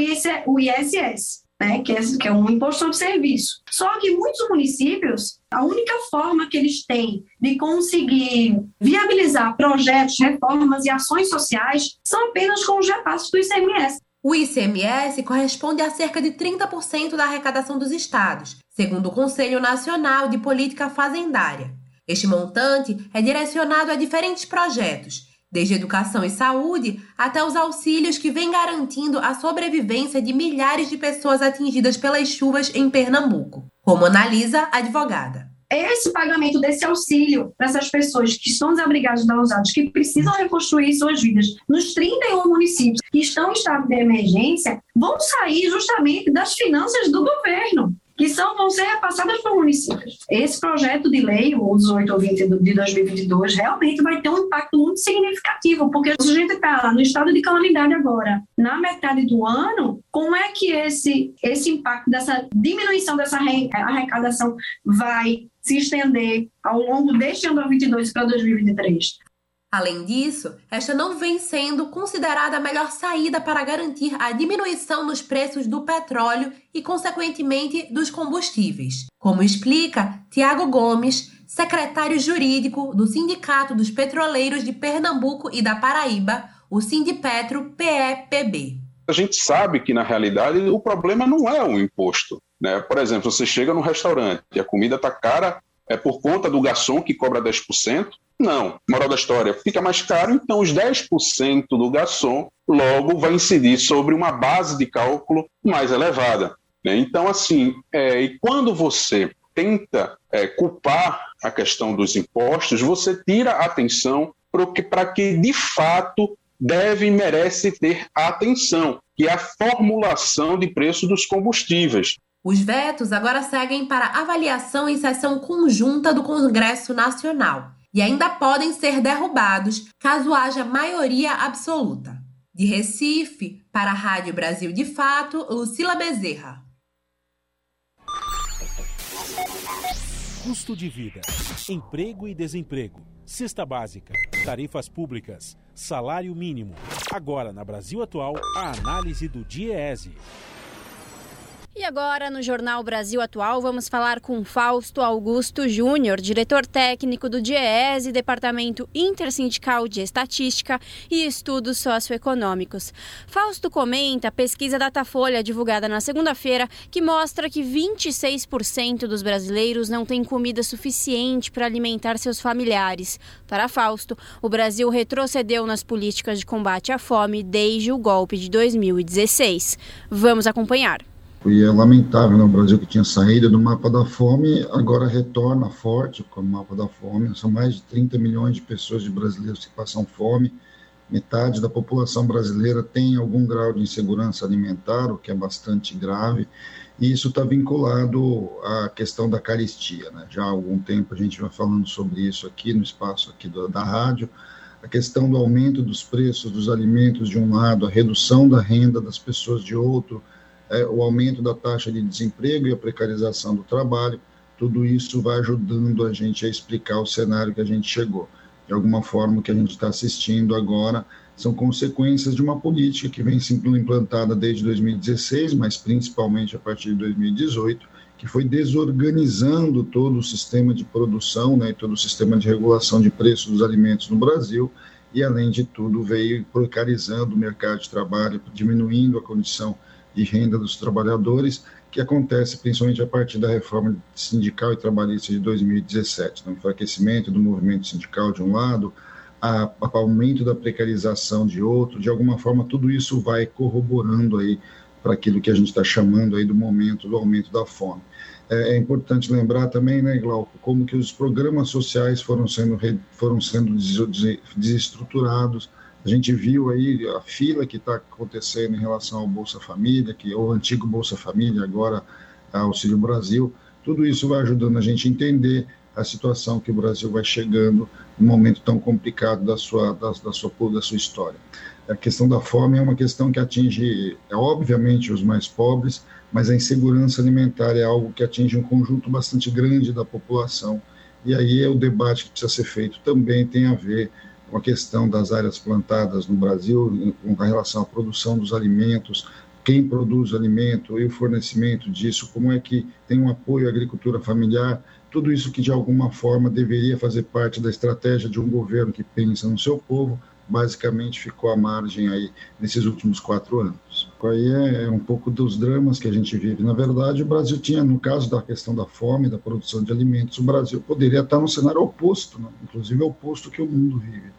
[SPEAKER 29] o ISS. Né, que, é, que é um imposto sobre serviço. Só que muitos municípios, a única forma que eles têm de conseguir viabilizar projetos, reformas e ações sociais são apenas com os repassos do ICMS.
[SPEAKER 28] O ICMS corresponde a cerca de 30% da arrecadação dos estados, segundo o Conselho Nacional de Política Fazendária. Este montante é direcionado a diferentes projetos, desde educação e saúde até os auxílios que vêm garantindo a sobrevivência de milhares de pessoas atingidas pelas chuvas em Pernambuco, como analisa a advogada.
[SPEAKER 29] Esse pagamento desse auxílio para essas pessoas que estão desabrigadas da usados, que precisam reconstruir suas vidas nos 31 municípios que estão em estado de emergência, vão sair justamente das finanças do governo. Que são, vão ser repassadas para os municípios. Esse projeto de lei, o 18 ou 20 de 2022, realmente vai ter um impacto muito significativo, porque a gente está no estado de calamidade agora, na metade do ano, como é que esse, esse impacto dessa diminuição dessa arrecadação vai se estender ao longo deste ano 2022 para 2023?
[SPEAKER 28] Além disso, esta não vem sendo considerada a melhor saída para garantir a diminuição nos preços do petróleo e, consequentemente, dos combustíveis. Como explica Tiago Gomes, secretário jurídico do Sindicato dos Petroleiros de Pernambuco e da Paraíba, o Sindipetro PEPB.
[SPEAKER 30] A gente sabe que, na realidade, o problema não é o imposto. Né? Por exemplo, você chega no restaurante e a comida está cara, é por conta do garçom que cobra 10%, não. Moral da história, fica mais caro, então os 10% do garçom logo vai incidir sobre uma base de cálculo mais elevada. Né? Então, assim, é, e quando você tenta é, culpar a questão dos impostos, você tira a atenção para que, de fato, deve e merece ter atenção, que é a formulação de preço dos combustíveis.
[SPEAKER 28] Os vetos agora seguem para avaliação em sessão conjunta do Congresso Nacional e ainda podem ser derrubados caso haja maioria absoluta. De Recife, para a Rádio Brasil de Fato, Lucila Bezerra.
[SPEAKER 2] Custo de vida, emprego e desemprego, cesta básica, tarifas públicas, salário mínimo. Agora, na Brasil Atual, a análise do DIEESE.
[SPEAKER 3] E agora, no Jornal Brasil Atual, vamos falar com Fausto Augusto Júnior, diretor técnico do DIEESE, Departamento Intersindical de Estatística e Estudos Socioeconômicos. Fausto comenta a pesquisa Datafolha divulgada na segunda-feira, que mostra que 26% dos brasileiros não têm comida suficiente para alimentar seus familiares. Para Fausto, o Brasil retrocedeu nas políticas de combate à fome desde o golpe de 2016. Vamos acompanhar.
[SPEAKER 31] E é lamentável, né? o Brasil que tinha saído do mapa da fome, agora retorna forte com o mapa da fome. São mais de 30 milhões de pessoas de brasileiros que passam fome. Metade da população brasileira tem algum grau de insegurança alimentar, o que é bastante grave. E isso está vinculado à questão da caristia. Né? Já há algum tempo a gente vai falando sobre isso aqui no espaço aqui da, da rádio. A questão do aumento dos preços dos alimentos de um lado, a redução da renda das pessoas de outro, é, o aumento da taxa de desemprego e a precarização do trabalho, tudo isso vai ajudando a gente a explicar o cenário que a gente chegou. De alguma forma, o que a gente está assistindo agora são consequências de uma política que vem sendo implantada desde 2016, mas principalmente a partir de 2018, que foi desorganizando todo o sistema de produção, né, todo o sistema de regulação de preços dos alimentos no Brasil, e além de tudo veio precarizando o mercado de trabalho, diminuindo a condição de renda dos trabalhadores, que acontece principalmente a partir da reforma sindical e trabalhista de 2017, no enfraquecimento do movimento sindical de um lado, a, a aumento da precarização de outro, de alguma forma tudo isso vai corroborando aí para aquilo que a gente está chamando aí do momento do aumento da fome. É, é, importante lembrar também, né, Glauco, como que os programas sociais foram sendo, foram sendo desestruturados, a gente viu aí a fila que está acontecendo em relação ao Bolsa Família, que é o antigo Bolsa Família, agora Auxílio Brasil. Tudo isso vai ajudando a gente a entender a situação que o Brasil vai chegando num momento tão complicado da sua, da, da, sua, da sua história. A questão da fome é uma questão que atinge, é, obviamente, os mais pobres, mas a insegurança alimentar é algo que atinge um conjunto bastante grande da população. E aí é o debate que precisa ser feito também tem a ver com a questão das áreas plantadas no Brasil, com relação à produção dos alimentos, quem produz alimento e o fornecimento disso, como é que tem um apoio à agricultura familiar, tudo isso que de alguma forma deveria fazer parte da estratégia de um governo que pensa no seu povo, basicamente ficou à margem aí nesses últimos quatro anos. Aí é, é um pouco dos dramas que a gente vive. Na verdade, o Brasil tinha, no caso da questão da fome, da produção de alimentos, o Brasil poderia estar no cenário oposto, né? inclusive oposto que o mundo vive.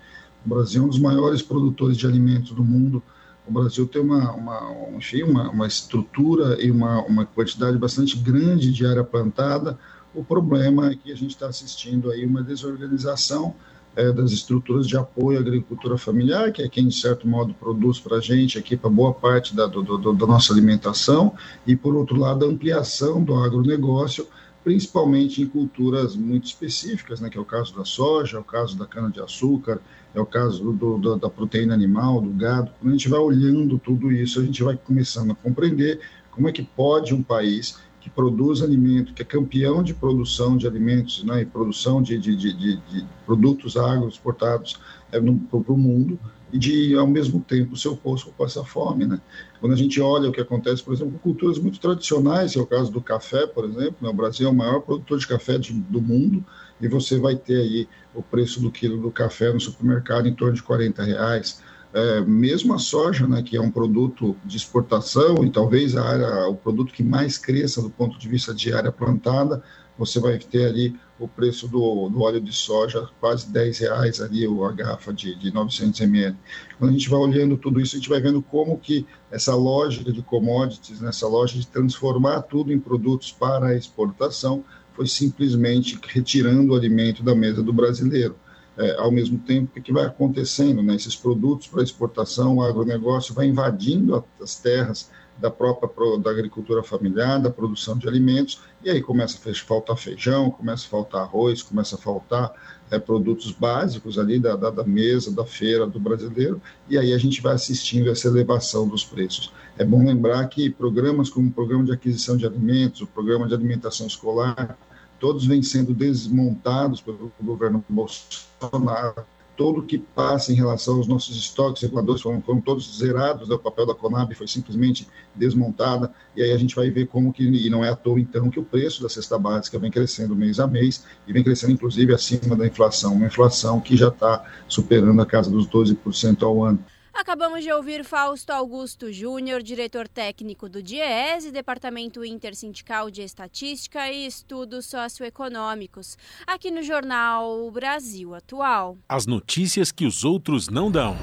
[SPEAKER 31] O Brasil é um dos maiores produtores de alimentos do mundo. O Brasil tem uma, uma, enfim, uma, uma estrutura e uma, uma quantidade bastante grande de área plantada. O problema é que a gente está assistindo aí uma desorganização é, das estruturas de apoio à agricultura familiar, que é quem, de certo modo, produz para a gente aqui, para boa parte da, do, do, da nossa alimentação, e, por outro lado, a ampliação do agronegócio, principalmente em culturas muito específicas, né, que é o caso da soja, é o caso da cana-de-açúcar, é o caso do, do, da proteína animal, do gado. Quando a gente vai olhando tudo isso, a gente vai começando a compreender como é que pode um país que produz alimento, que é campeão de produção de alimentos né, e produção de, de, de, de produtos agroexportados é, para o mundo, e de, ao mesmo tempo, oposto com essa fome. Né? Quando a gente olha o que acontece, por exemplo, com culturas muito tradicionais, é o caso do café, por exemplo, né? o Brasil é o maior produtor de café de, do mundo, e você vai ter aí o preço do quilo do café no supermercado em torno de 40 reais. É, mesmo a soja, né, que é um produto de exportação e talvez a área, o produto que mais cresça do ponto de vista de área plantada, você vai ter ali o preço do, do óleo de soja quase 10 reais ali, a garrafa de, de 900 ml. Quando a gente vai olhando tudo isso, a gente vai vendo como que essa lógica de commodities, nessa né, lógica de transformar tudo em produtos para exportação, foi simplesmente retirando o alimento da mesa do brasileiro é, ao mesmo tempo, o que vai acontecendo? Né? Esses produtos para exportação, o agronegócio vai invadindo as terras da própria da agricultura familiar, da produção de alimentos, e aí começa a faltar feijão, começa a faltar arroz, começa a faltar é, produtos básicos ali da, da, da, mesa, da feira do brasileiro, e aí a gente vai assistindo essa elevação dos preços. É bom lembrar que programas como o Programa de Aquisição de Alimentos, o Programa de Alimentação Escolar, todos vêm sendo desmontados pelo governo Bolsonaro. Todo que passa em relação aos nossos estoques reguladores foram, foram todos zerados, o papel da Conab foi simplesmente desmontada, e aí a gente vai ver como que, e não é à toa então, que o preço da cesta básica vem crescendo mês a mês, e vem crescendo inclusive acima da inflação, uma inflação que já está superando a casa dos 12% ao ano.
[SPEAKER 3] Acabamos de ouvir Fausto Augusto Júnior, diretor técnico do DIEESE, Departamento Intersindical de Estatística e Estudos Socioeconômicos, aqui no jornal Brasil Atual.
[SPEAKER 2] As notícias que os outros não dão.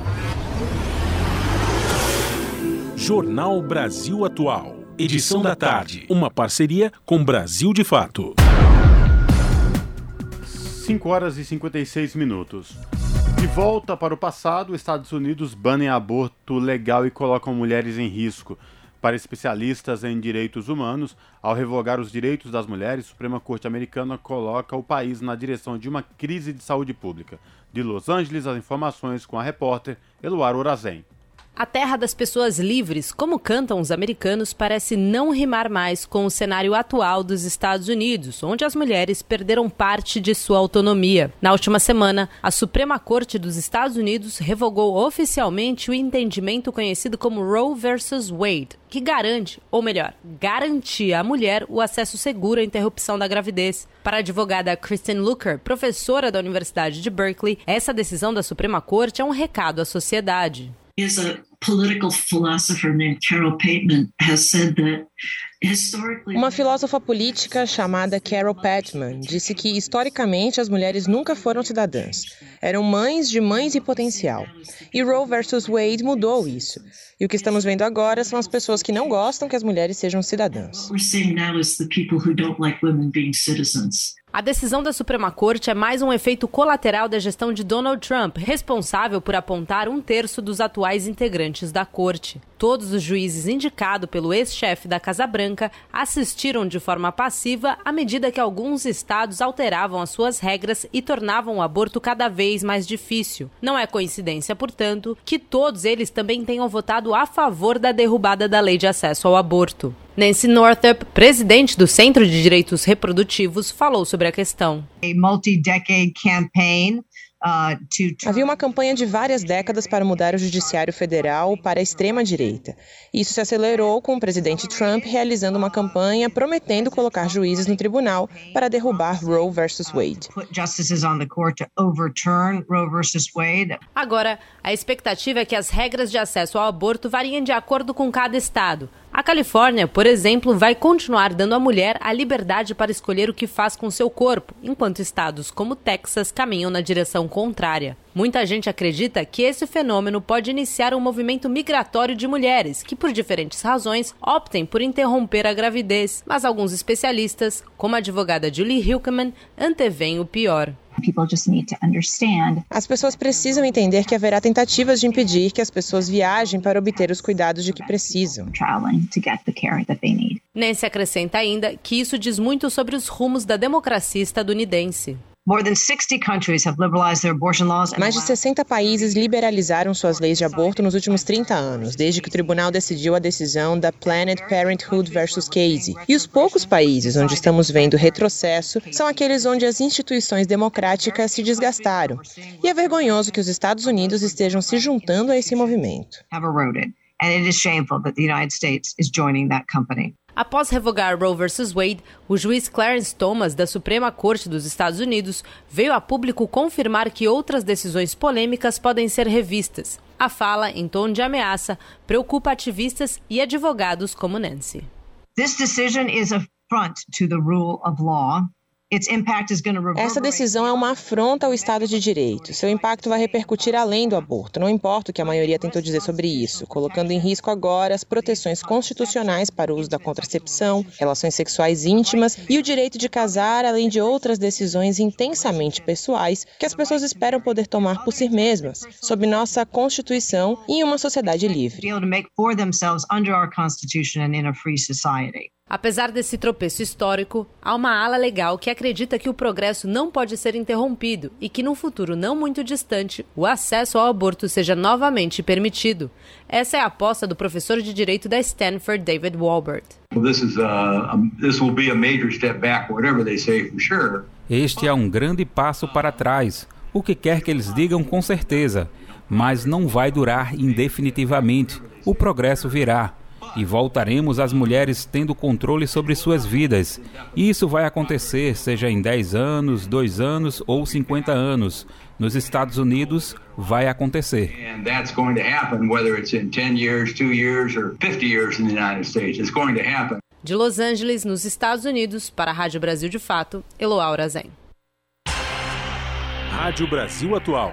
[SPEAKER 2] Jornal Brasil Atual. Edição da tarde. Uma parceria com Brasil de Fato.
[SPEAKER 1] 5 horas e 56 minutos. De volta para o passado, Estados Unidos banem aborto legal e colocam mulheres em risco. Para especialistas em direitos humanos, ao revogar os direitos das mulheres, a Suprema Corte Americana coloca o país na direção de uma crise de saúde pública. De Los Angeles, as informações com a repórter Eluar Orazen.
[SPEAKER 32] A terra das pessoas livres, como cantam os americanos, parece não rimar mais com o cenário atual dos Estados Unidos, onde as mulheres perderam parte de sua autonomia. Na última semana, a Suprema Corte dos Estados Unidos revogou oficialmente o entendimento conhecido como Roe versus Wade, que garante, ou melhor, garantia à mulher o acesso seguro à interrupção da gravidez. Para a advogada Kristen Luker, professora da Universidade de Berkeley, essa decisão da Suprema Corte é um recado à sociedade.
[SPEAKER 33] Is a political philosopher named Carol Pateman has said that
[SPEAKER 34] Uma filósofa política chamada Carol Patman disse que, historicamente, as mulheres nunca foram cidadãs. Eram mães de mães em potencial. E Roe versus Wade mudou isso. E o que estamos vendo agora são as pessoas que não gostam que as mulheres sejam cidadãs.
[SPEAKER 32] A decisão da Suprema Corte é mais um efeito colateral da gestão de Donald Trump, responsável por apontar um terço dos atuais integrantes da corte. Todos os juízes indicados pelo ex-chefe da Casa Branca assistiram de forma passiva à medida que alguns estados alteravam as suas regras e tornavam o aborto cada vez mais difícil. Não é coincidência, portanto, que todos eles também tenham votado a favor da derrubada da lei de acesso ao aborto. Nancy Northup, presidente do Centro de Direitos Reprodutivos, falou sobre a questão. A multi-decade
[SPEAKER 34] campaign Havia uma campanha de várias décadas para mudar o judiciário federal para a extrema-direita. Isso se acelerou com o presidente Trump realizando uma campanha prometendo colocar juízes no tribunal para derrubar Roe versus Wade.
[SPEAKER 32] Agora, a expectativa é que as regras de acesso ao aborto variem de acordo com cada estado. A Califórnia, por exemplo, vai continuar dando à mulher a liberdade para escolher o que faz com seu corpo, enquanto estados como Texas caminham na direção contrária. Muita gente acredita que esse fenômeno pode iniciar um movimento migratório de mulheres que, por diferentes razões, optem por interromper a gravidez. Mas alguns especialistas, como a advogada Julie Hilkeman, antevêm o pior.
[SPEAKER 34] As pessoas precisam entender que haverá tentativas de impedir que as pessoas viajem para obter os cuidados de que precisam.
[SPEAKER 32] Nancy acrescenta ainda que isso diz muito sobre os rumos da democracia estadunidense.
[SPEAKER 34] Mais de 60 países liberalizaram suas leis de aborto nos últimos 30 anos, desde que o tribunal decidiu a decisão da Planned Parenthood versus Casey. E os poucos países onde estamos vendo retrocesso são aqueles onde as instituições democráticas se desgastaram. E é vergonhoso que os Estados Unidos estejam se juntando a esse movimento. And it is shameful that the United States is joining
[SPEAKER 32] that company. Após revogar Roe vs. Wade, o juiz Clarence Thomas, da Suprema Corte dos Estados Unidos, veio a público confirmar que outras decisões polêmicas podem ser revistas. A fala, em tom de ameaça, preocupa ativistas e advogados como Nancy.
[SPEAKER 35] This decision is a front to the rule of law
[SPEAKER 34] essa decisão é uma afronta ao Estado de Direito. Seu impacto vai repercutir além do aborto, não importa o que a maioria tentou dizer sobre isso, colocando em risco agora as proteções constitucionais para o uso da contracepção, relações sexuais íntimas e o direito de casar, além de outras decisões intensamente pessoais que as pessoas esperam poder tomar por si mesmas, sob nossa Constituição e em uma sociedade livre.
[SPEAKER 32] Apesar desse tropeço histórico, há uma ala legal que acredita que o progresso não pode ser interrompido e que, num futuro não muito distante, o acesso ao aborto seja novamente permitido. Essa é a aposta do professor de direito da Stanford, David Walbert.
[SPEAKER 36] Este é um grande passo para trás, o que quer que eles digam com certeza, mas não vai durar indefinitivamente. O progresso virá e voltaremos às mulheres tendo controle sobre suas vidas. Isso vai acontecer, seja em 10 anos, 2 anos ou 50 anos. Nos Estados Unidos, vai acontecer.
[SPEAKER 32] De Los Angeles, nos Estados Unidos, para a Rádio Brasil de Fato, Eloá Zen.
[SPEAKER 2] Rádio Brasil Atual.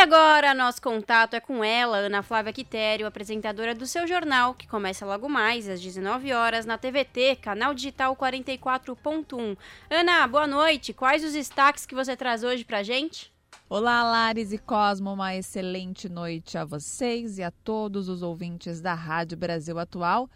[SPEAKER 3] agora nosso contato é com ela, Ana Flávia Quitério, apresentadora do seu jornal, que começa logo mais às 19 horas na TVT, canal digital 44.1. Ana, boa noite. Quais os destaques que você traz hoje pra gente?
[SPEAKER 37] Olá, Lares e Cosmo, uma excelente noite a vocês e a todos os ouvintes da Rádio Brasil Atual.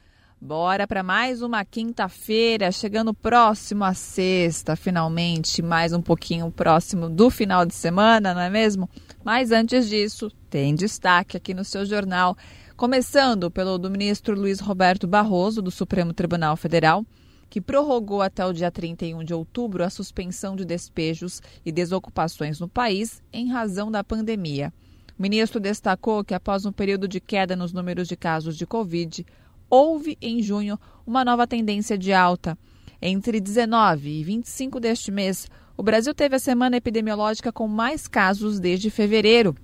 [SPEAKER 37] Bora para mais uma quinta-feira, chegando próximo à sexta, finalmente, mais um pouquinho próximo do final de semana, não é mesmo? Mas antes disso, tem destaque aqui no seu jornal, começando pelo do ministro Luiz Roberto Barroso, do Supremo Tribunal Federal, que prorrogou até o dia 31 de outubro a suspensão de despejos e desocupações no país em razão da pandemia. O ministro destacou que, após um período de queda nos números de casos de Covid, houve em junho uma nova tendência de alta. Entre 19 e 25 deste mês, o Brasil teve a semana epidemiológica com mais casos desde fevereiro.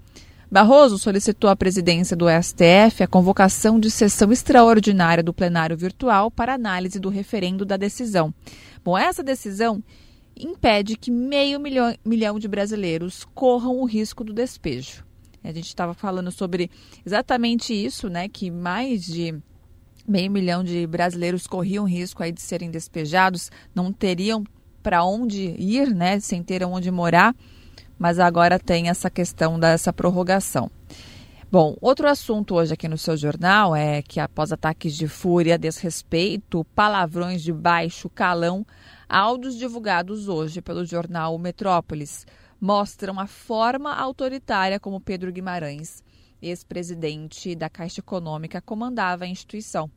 [SPEAKER 37] Barroso solicitou à presidência do STF a convocação de sessão extraordinária do plenário virtual para análise do referendo da decisão. Bom, essa decisão impede que meio milhão, milhão de brasileiros corram o risco do despejo. A gente estava falando sobre exatamente isso, né? Que mais de meio milhão de brasileiros corriam risco aí de serem despejados, não teriam para onde ir, né, sem ter onde morar, mas agora tem essa questão dessa prorrogação. Bom, outro assunto hoje aqui no seu jornal é que após ataques de fúria, desrespeito, palavrões de baixo calão, áudios divulgados hoje pelo jornal Metrópolis mostram a forma autoritária como Pedro Guimarães, ex-presidente da Caixa Econômica, comandava a instituição.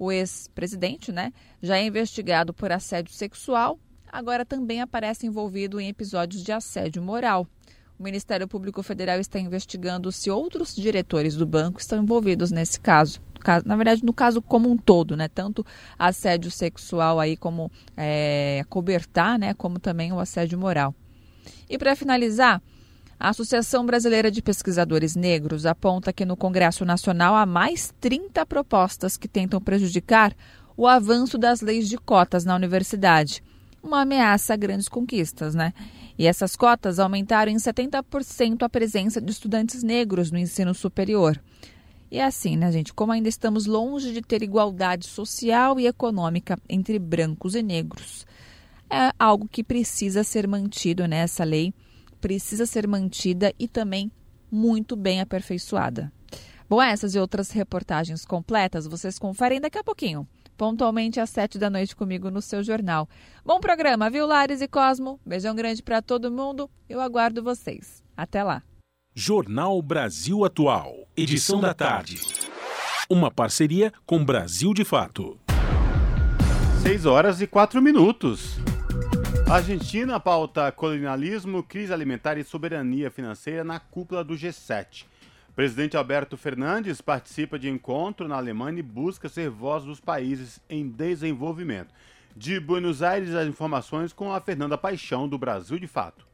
[SPEAKER 37] O ex-presidente, né, já é investigado por assédio sexual agora também aparece envolvido em episódios de assédio moral. O Ministério Público Federal está investigando se outros diretores do banco estão envolvidos nesse caso. na verdade, no caso como um todo, né? Tanto assédio sexual aí como é, cobertar, né? Como também o assédio moral. E para finalizar, a Associação Brasileira de Pesquisadores Negros aponta que no Congresso Nacional há mais 30 propostas que tentam prejudicar o avanço das leis de cotas na universidade. Uma ameaça a grandes conquistas, né? E essas cotas aumentaram em 70% a presença de estudantes negros no ensino superior. E é assim, né, gente? Como ainda estamos longe de ter igualdade social e econômica entre brancos e negros, é algo que precisa ser mantido nessa né, lei precisa ser mantida e também muito bem aperfeiçoada. Bom, essas e outras reportagens completas vocês conferem daqui a pouquinho, pontualmente às sete da noite comigo no seu jornal. Bom programa, viu, Lares e Cosmo? Beijão grande para todo mundo. Eu aguardo vocês. Até lá.
[SPEAKER 2] Jornal Brasil Atual, edição da tarde. Uma parceria com Brasil de Fato.
[SPEAKER 1] 6 horas e 4 minutos. Argentina pauta colonialismo, crise alimentar e soberania financeira na cúpula do G7. O presidente Alberto Fernandes participa de encontro na Alemanha e busca ser voz dos países em desenvolvimento. De Buenos Aires, as informações com a Fernanda Paixão, do Brasil de Fato.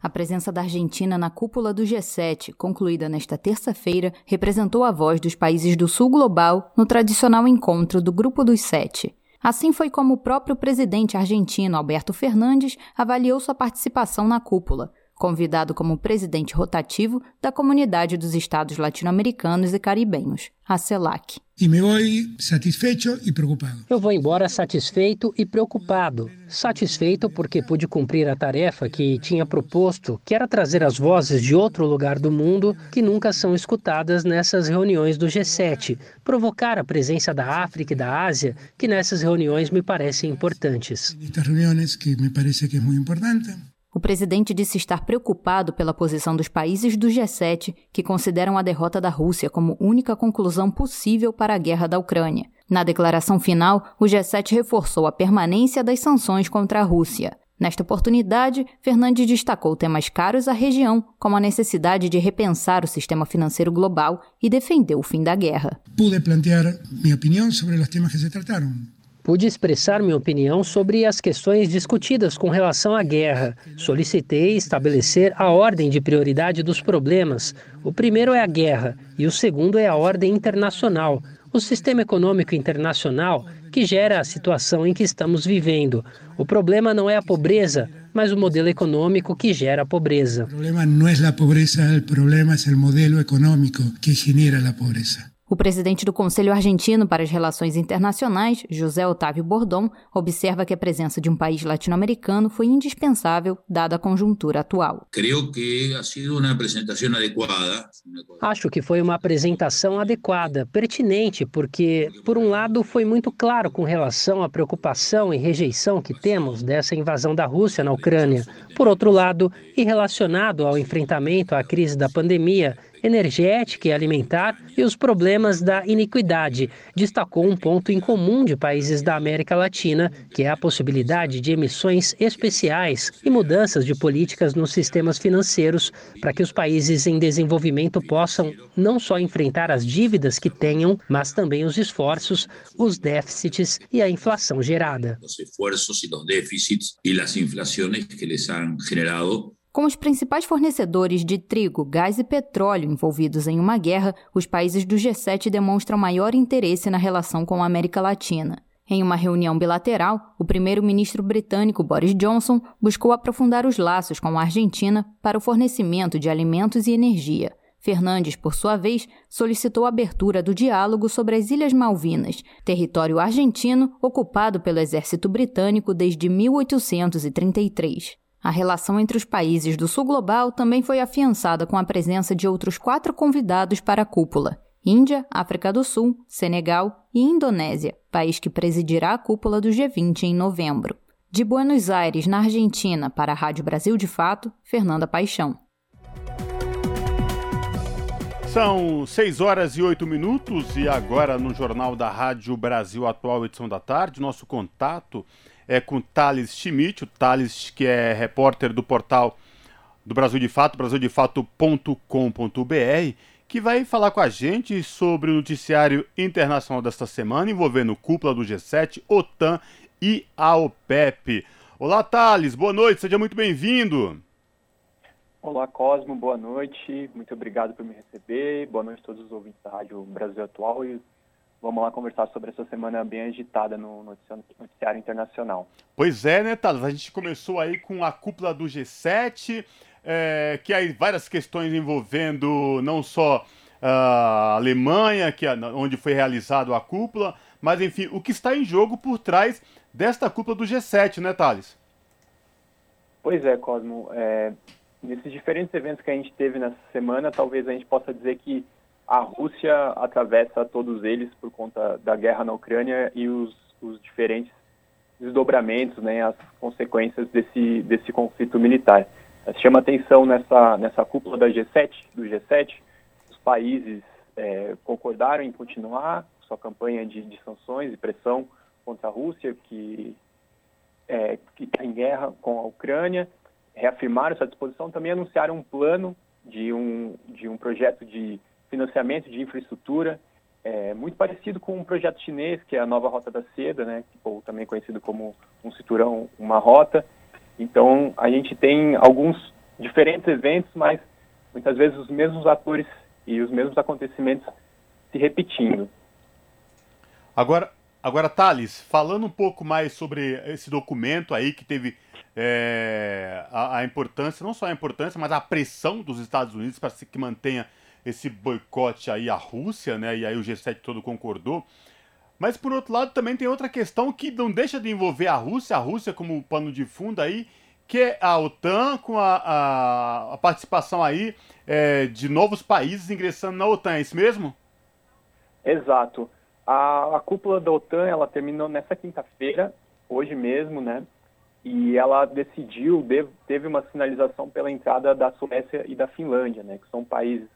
[SPEAKER 38] A presença da Argentina na cúpula do G7, concluída nesta terça-feira, representou a voz dos países do Sul Global no tradicional encontro do Grupo dos Sete. Assim foi como o próprio presidente argentino Alberto Fernandes avaliou sua participação na cúpula, convidado como presidente rotativo da Comunidade dos Estados Latino-Americanos e Caribenhos, a CELAC.
[SPEAKER 34] E me vou satisfeito e preocupado.
[SPEAKER 15] Eu vou embora satisfeito e preocupado. Satisfeito porque pude cumprir a tarefa que tinha proposto, que era trazer as vozes de outro lugar do mundo que nunca são escutadas nessas reuniões do G7, provocar a presença da África e da Ásia, que nessas reuniões me parecem importantes.
[SPEAKER 34] Estas reuniões que me parece que é muito importante.
[SPEAKER 38] O presidente disse estar preocupado pela posição dos países do G7, que consideram a derrota da Rússia como única conclusão possível para a guerra da Ucrânia. Na declaração final, o G7 reforçou a permanência das sanções contra a Rússia. Nesta oportunidade, Fernandes destacou temas caros à região, como a necessidade de repensar o sistema financeiro global e defendeu o fim da guerra.
[SPEAKER 34] Pude plantear minha opinião sobre os temas que se trataram
[SPEAKER 15] Pude expressar minha opinião sobre as questões discutidas com relação à guerra. Solicitei estabelecer a ordem de prioridade dos problemas. O primeiro é a guerra e o segundo é a ordem internacional, o sistema econômico internacional que gera a situação em que estamos vivendo. O problema não é a pobreza, mas o modelo econômico que gera a pobreza.
[SPEAKER 34] O problema não é a pobreza, o problema é o modelo econômico que gera a pobreza.
[SPEAKER 38] O presidente do Conselho Argentino para as Relações Internacionais, José Otávio Bordon, observa que a presença de um país latino-americano foi indispensável dada a conjuntura atual.
[SPEAKER 15] Acho que foi uma apresentação adequada, pertinente, porque, por um lado, foi muito claro com relação à preocupação e rejeição que temos dessa invasão da Rússia na Ucrânia. Por outro lado, e relacionado ao enfrentamento à crise da pandemia, energética e alimentar e os problemas da iniquidade. Destacou um ponto em comum de países da América Latina, que é a possibilidade de emissões especiais e mudanças de políticas nos sistemas financeiros para que os países em desenvolvimento possam não só enfrentar as dívidas que tenham, mas também os esforços, os déficits e a inflação gerada.
[SPEAKER 39] Os esforços e os déficits e as inflações que les han generado
[SPEAKER 38] com os principais fornecedores de trigo, gás e petróleo envolvidos em uma guerra, os países do G7 demonstram maior interesse na relação com a América Latina. Em uma reunião bilateral, o primeiro-ministro britânico Boris Johnson buscou aprofundar os laços com a Argentina para o fornecimento de alimentos e energia. Fernandes, por sua vez, solicitou a abertura do diálogo sobre as Ilhas Malvinas, território argentino ocupado pelo exército britânico desde 1833. A relação entre os países do Sul Global também foi afiançada com a presença de outros quatro convidados para a cúpula: Índia, África do Sul, Senegal e Indonésia, país que presidirá a cúpula do G20 em novembro. De Buenos Aires, na Argentina, para a Rádio Brasil de Fato, Fernanda Paixão.
[SPEAKER 1] São 6 horas e 8 minutos e agora no Jornal da Rádio Brasil Atual, edição da tarde, nosso contato é com Thales Schmidt, o Thales que é repórter do portal do Brasil de Fato, brasildefato.com.br, que vai falar com a gente sobre o noticiário internacional desta semana envolvendo cúpula do G7, OTAN e a OPEP. Olá, Thales, boa noite, seja muito bem-vindo.
[SPEAKER 40] Olá, Cosmo, boa noite, muito obrigado por me receber, boa noite a todos os ouvintes da Rádio Brasil Atual e vamos lá conversar sobre essa semana bem agitada no noticiário internacional.
[SPEAKER 1] Pois é, né, Thales, a gente começou aí com a cúpula do G7, é, que aí várias questões envolvendo não só a Alemanha, que é onde foi realizado a cúpula, mas enfim, o que está em jogo por trás desta cúpula do G7, né, Thales?
[SPEAKER 40] Pois é, Cosmo. É, nesses diferentes eventos que a gente teve nessa semana, talvez a gente possa dizer que a Rússia atravessa todos eles por conta da guerra na Ucrânia e os, os diferentes desdobramentos, né, as consequências desse, desse conflito militar. Chama atenção nessa, nessa cúpula da G7, do G7, os países é, concordaram em continuar sua campanha de, de sanções e pressão contra a Rússia, que é, está em guerra com a Ucrânia, reafirmaram sua disposição, também anunciaram um plano de um, de um projeto de financiamento de infraestrutura, é, muito parecido com um projeto chinês, que é a Nova Rota da Seda, né, ou também conhecido como um cinturão, uma rota. Então, a gente tem alguns diferentes eventos, mas muitas vezes os mesmos atores e os mesmos acontecimentos se repetindo.
[SPEAKER 1] Agora, agora Thales, falando um pouco mais sobre esse documento aí que teve é, a, a, importância, não só a importância, mas a pressão dos Estados Unidos para que mantenha esse boicote aí à Rússia, né? E aí o G7 todo concordou. Mas por outro lado também tem outra questão que não deixa de envolver a Rússia, a Rússia como pano de fundo aí, que é a OTAN com a, a, a participação aí é, de novos países ingressando na OTAN, é isso mesmo?
[SPEAKER 40] Exato. A, a cúpula da OTAN ela terminou nessa quinta-feira, hoje mesmo, né? E ela decidiu, teve uma sinalização pela entrada da Suécia e da Finlândia, né? Que são países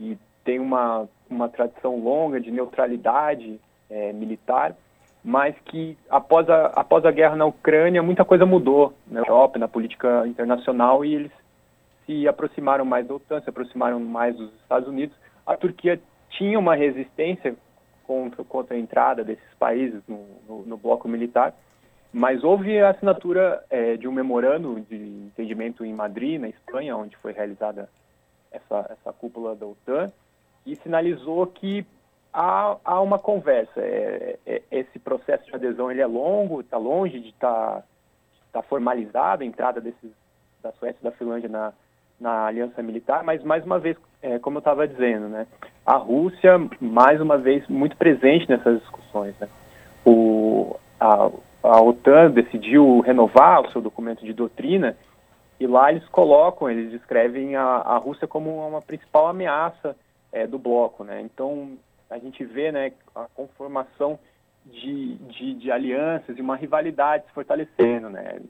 [SPEAKER 40] que têm uma, uma tradição longa de neutralidade é, militar, mas que após a, após a guerra na Ucrânia muita coisa mudou na Europa, na política internacional e eles se aproximaram mais da OTAN, se aproximaram mais dos Estados Unidos. A Turquia tinha uma resistência contra, contra a entrada desses países no, no, no bloco militar, mas houve a assinatura é, de um memorando de entendimento em Madrid, na Espanha, onde foi realizada essa, essa cúpula da OTAN, e sinalizou que há, há uma conversa. É, é, esse processo de adesão ele é longo, está longe de estar tá, tá a entrada desses, da Suécia e da Finlândia na, na aliança militar, mas mais uma vez, é, como eu estava dizendo, né, a Rússia mais uma vez muito presente nessas discussões. Né? O, a, a OTAN decidiu renovar o seu documento de doutrina e lá eles colocam, eles descrevem a, a Rússia como uma principal ameaça é, do bloco, né? Então a gente vê, né, a conformação de, de, de alianças e uma rivalidade se fortalecendo, né?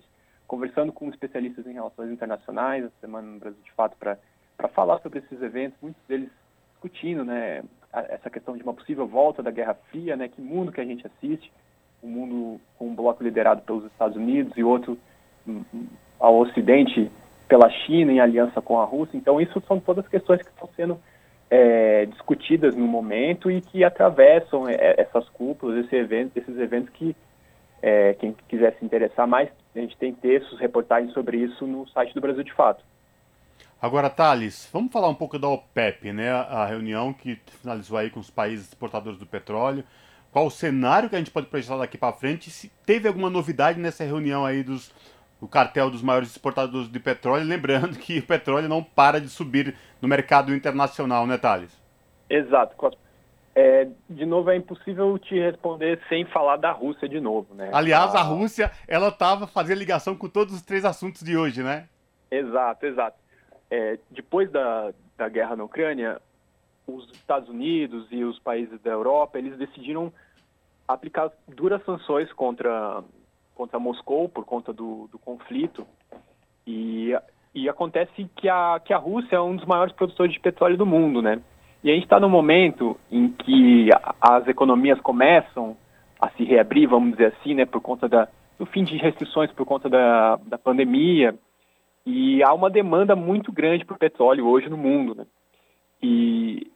[SPEAKER 40] Conversando com especialistas em relações internacionais, a semana no Brasil de fato para falar sobre esses eventos, muitos deles discutindo, né, essa questão de uma possível volta da Guerra Fria, né, que mundo que a gente assiste, um mundo com um bloco liderado pelos Estados Unidos e outro hum, hum, ao Ocidente pela China em aliança com a Rússia. Então, isso são todas questões que estão sendo é, discutidas no momento e que atravessam é, essas cúpulas, esse evento, esses eventos que é, quem quiser se interessar mais, a gente tem textos, reportagens sobre isso no site do Brasil de Fato.
[SPEAKER 1] Agora, Thales, vamos falar um pouco da OPEP, né? A reunião que finalizou aí com os países exportadores do petróleo qual o cenário que a gente pode projetar daqui para frente, se teve alguma novidade nessa reunião aí dos o cartel dos maiores exportadores de petróleo, lembrando que o petróleo não para de subir no mercado internacional, né, Thales?
[SPEAKER 40] Exato. É, de novo, é impossível te responder sem falar da Rússia de novo, né?
[SPEAKER 1] Aliás, a, a Rússia, ela estava fazendo ligação com todos os três assuntos de hoje, né?
[SPEAKER 40] Exato, exato. É, depois da, da guerra na Ucrânia, os Estados Unidos e os países da Europa, eles decidiram aplicar duras sanções contra, contra Moscou por conta do, do conflito. E, e acontece que a, que a Rússia é um dos maiores produtores de petróleo do mundo, né? E a gente está no momento em que as economias começam a se reabrir, vamos dizer assim, né, por conta da, do fim de restrições por conta da, da pandemia. E há uma demanda muito grande por petróleo hoje no mundo, né? e,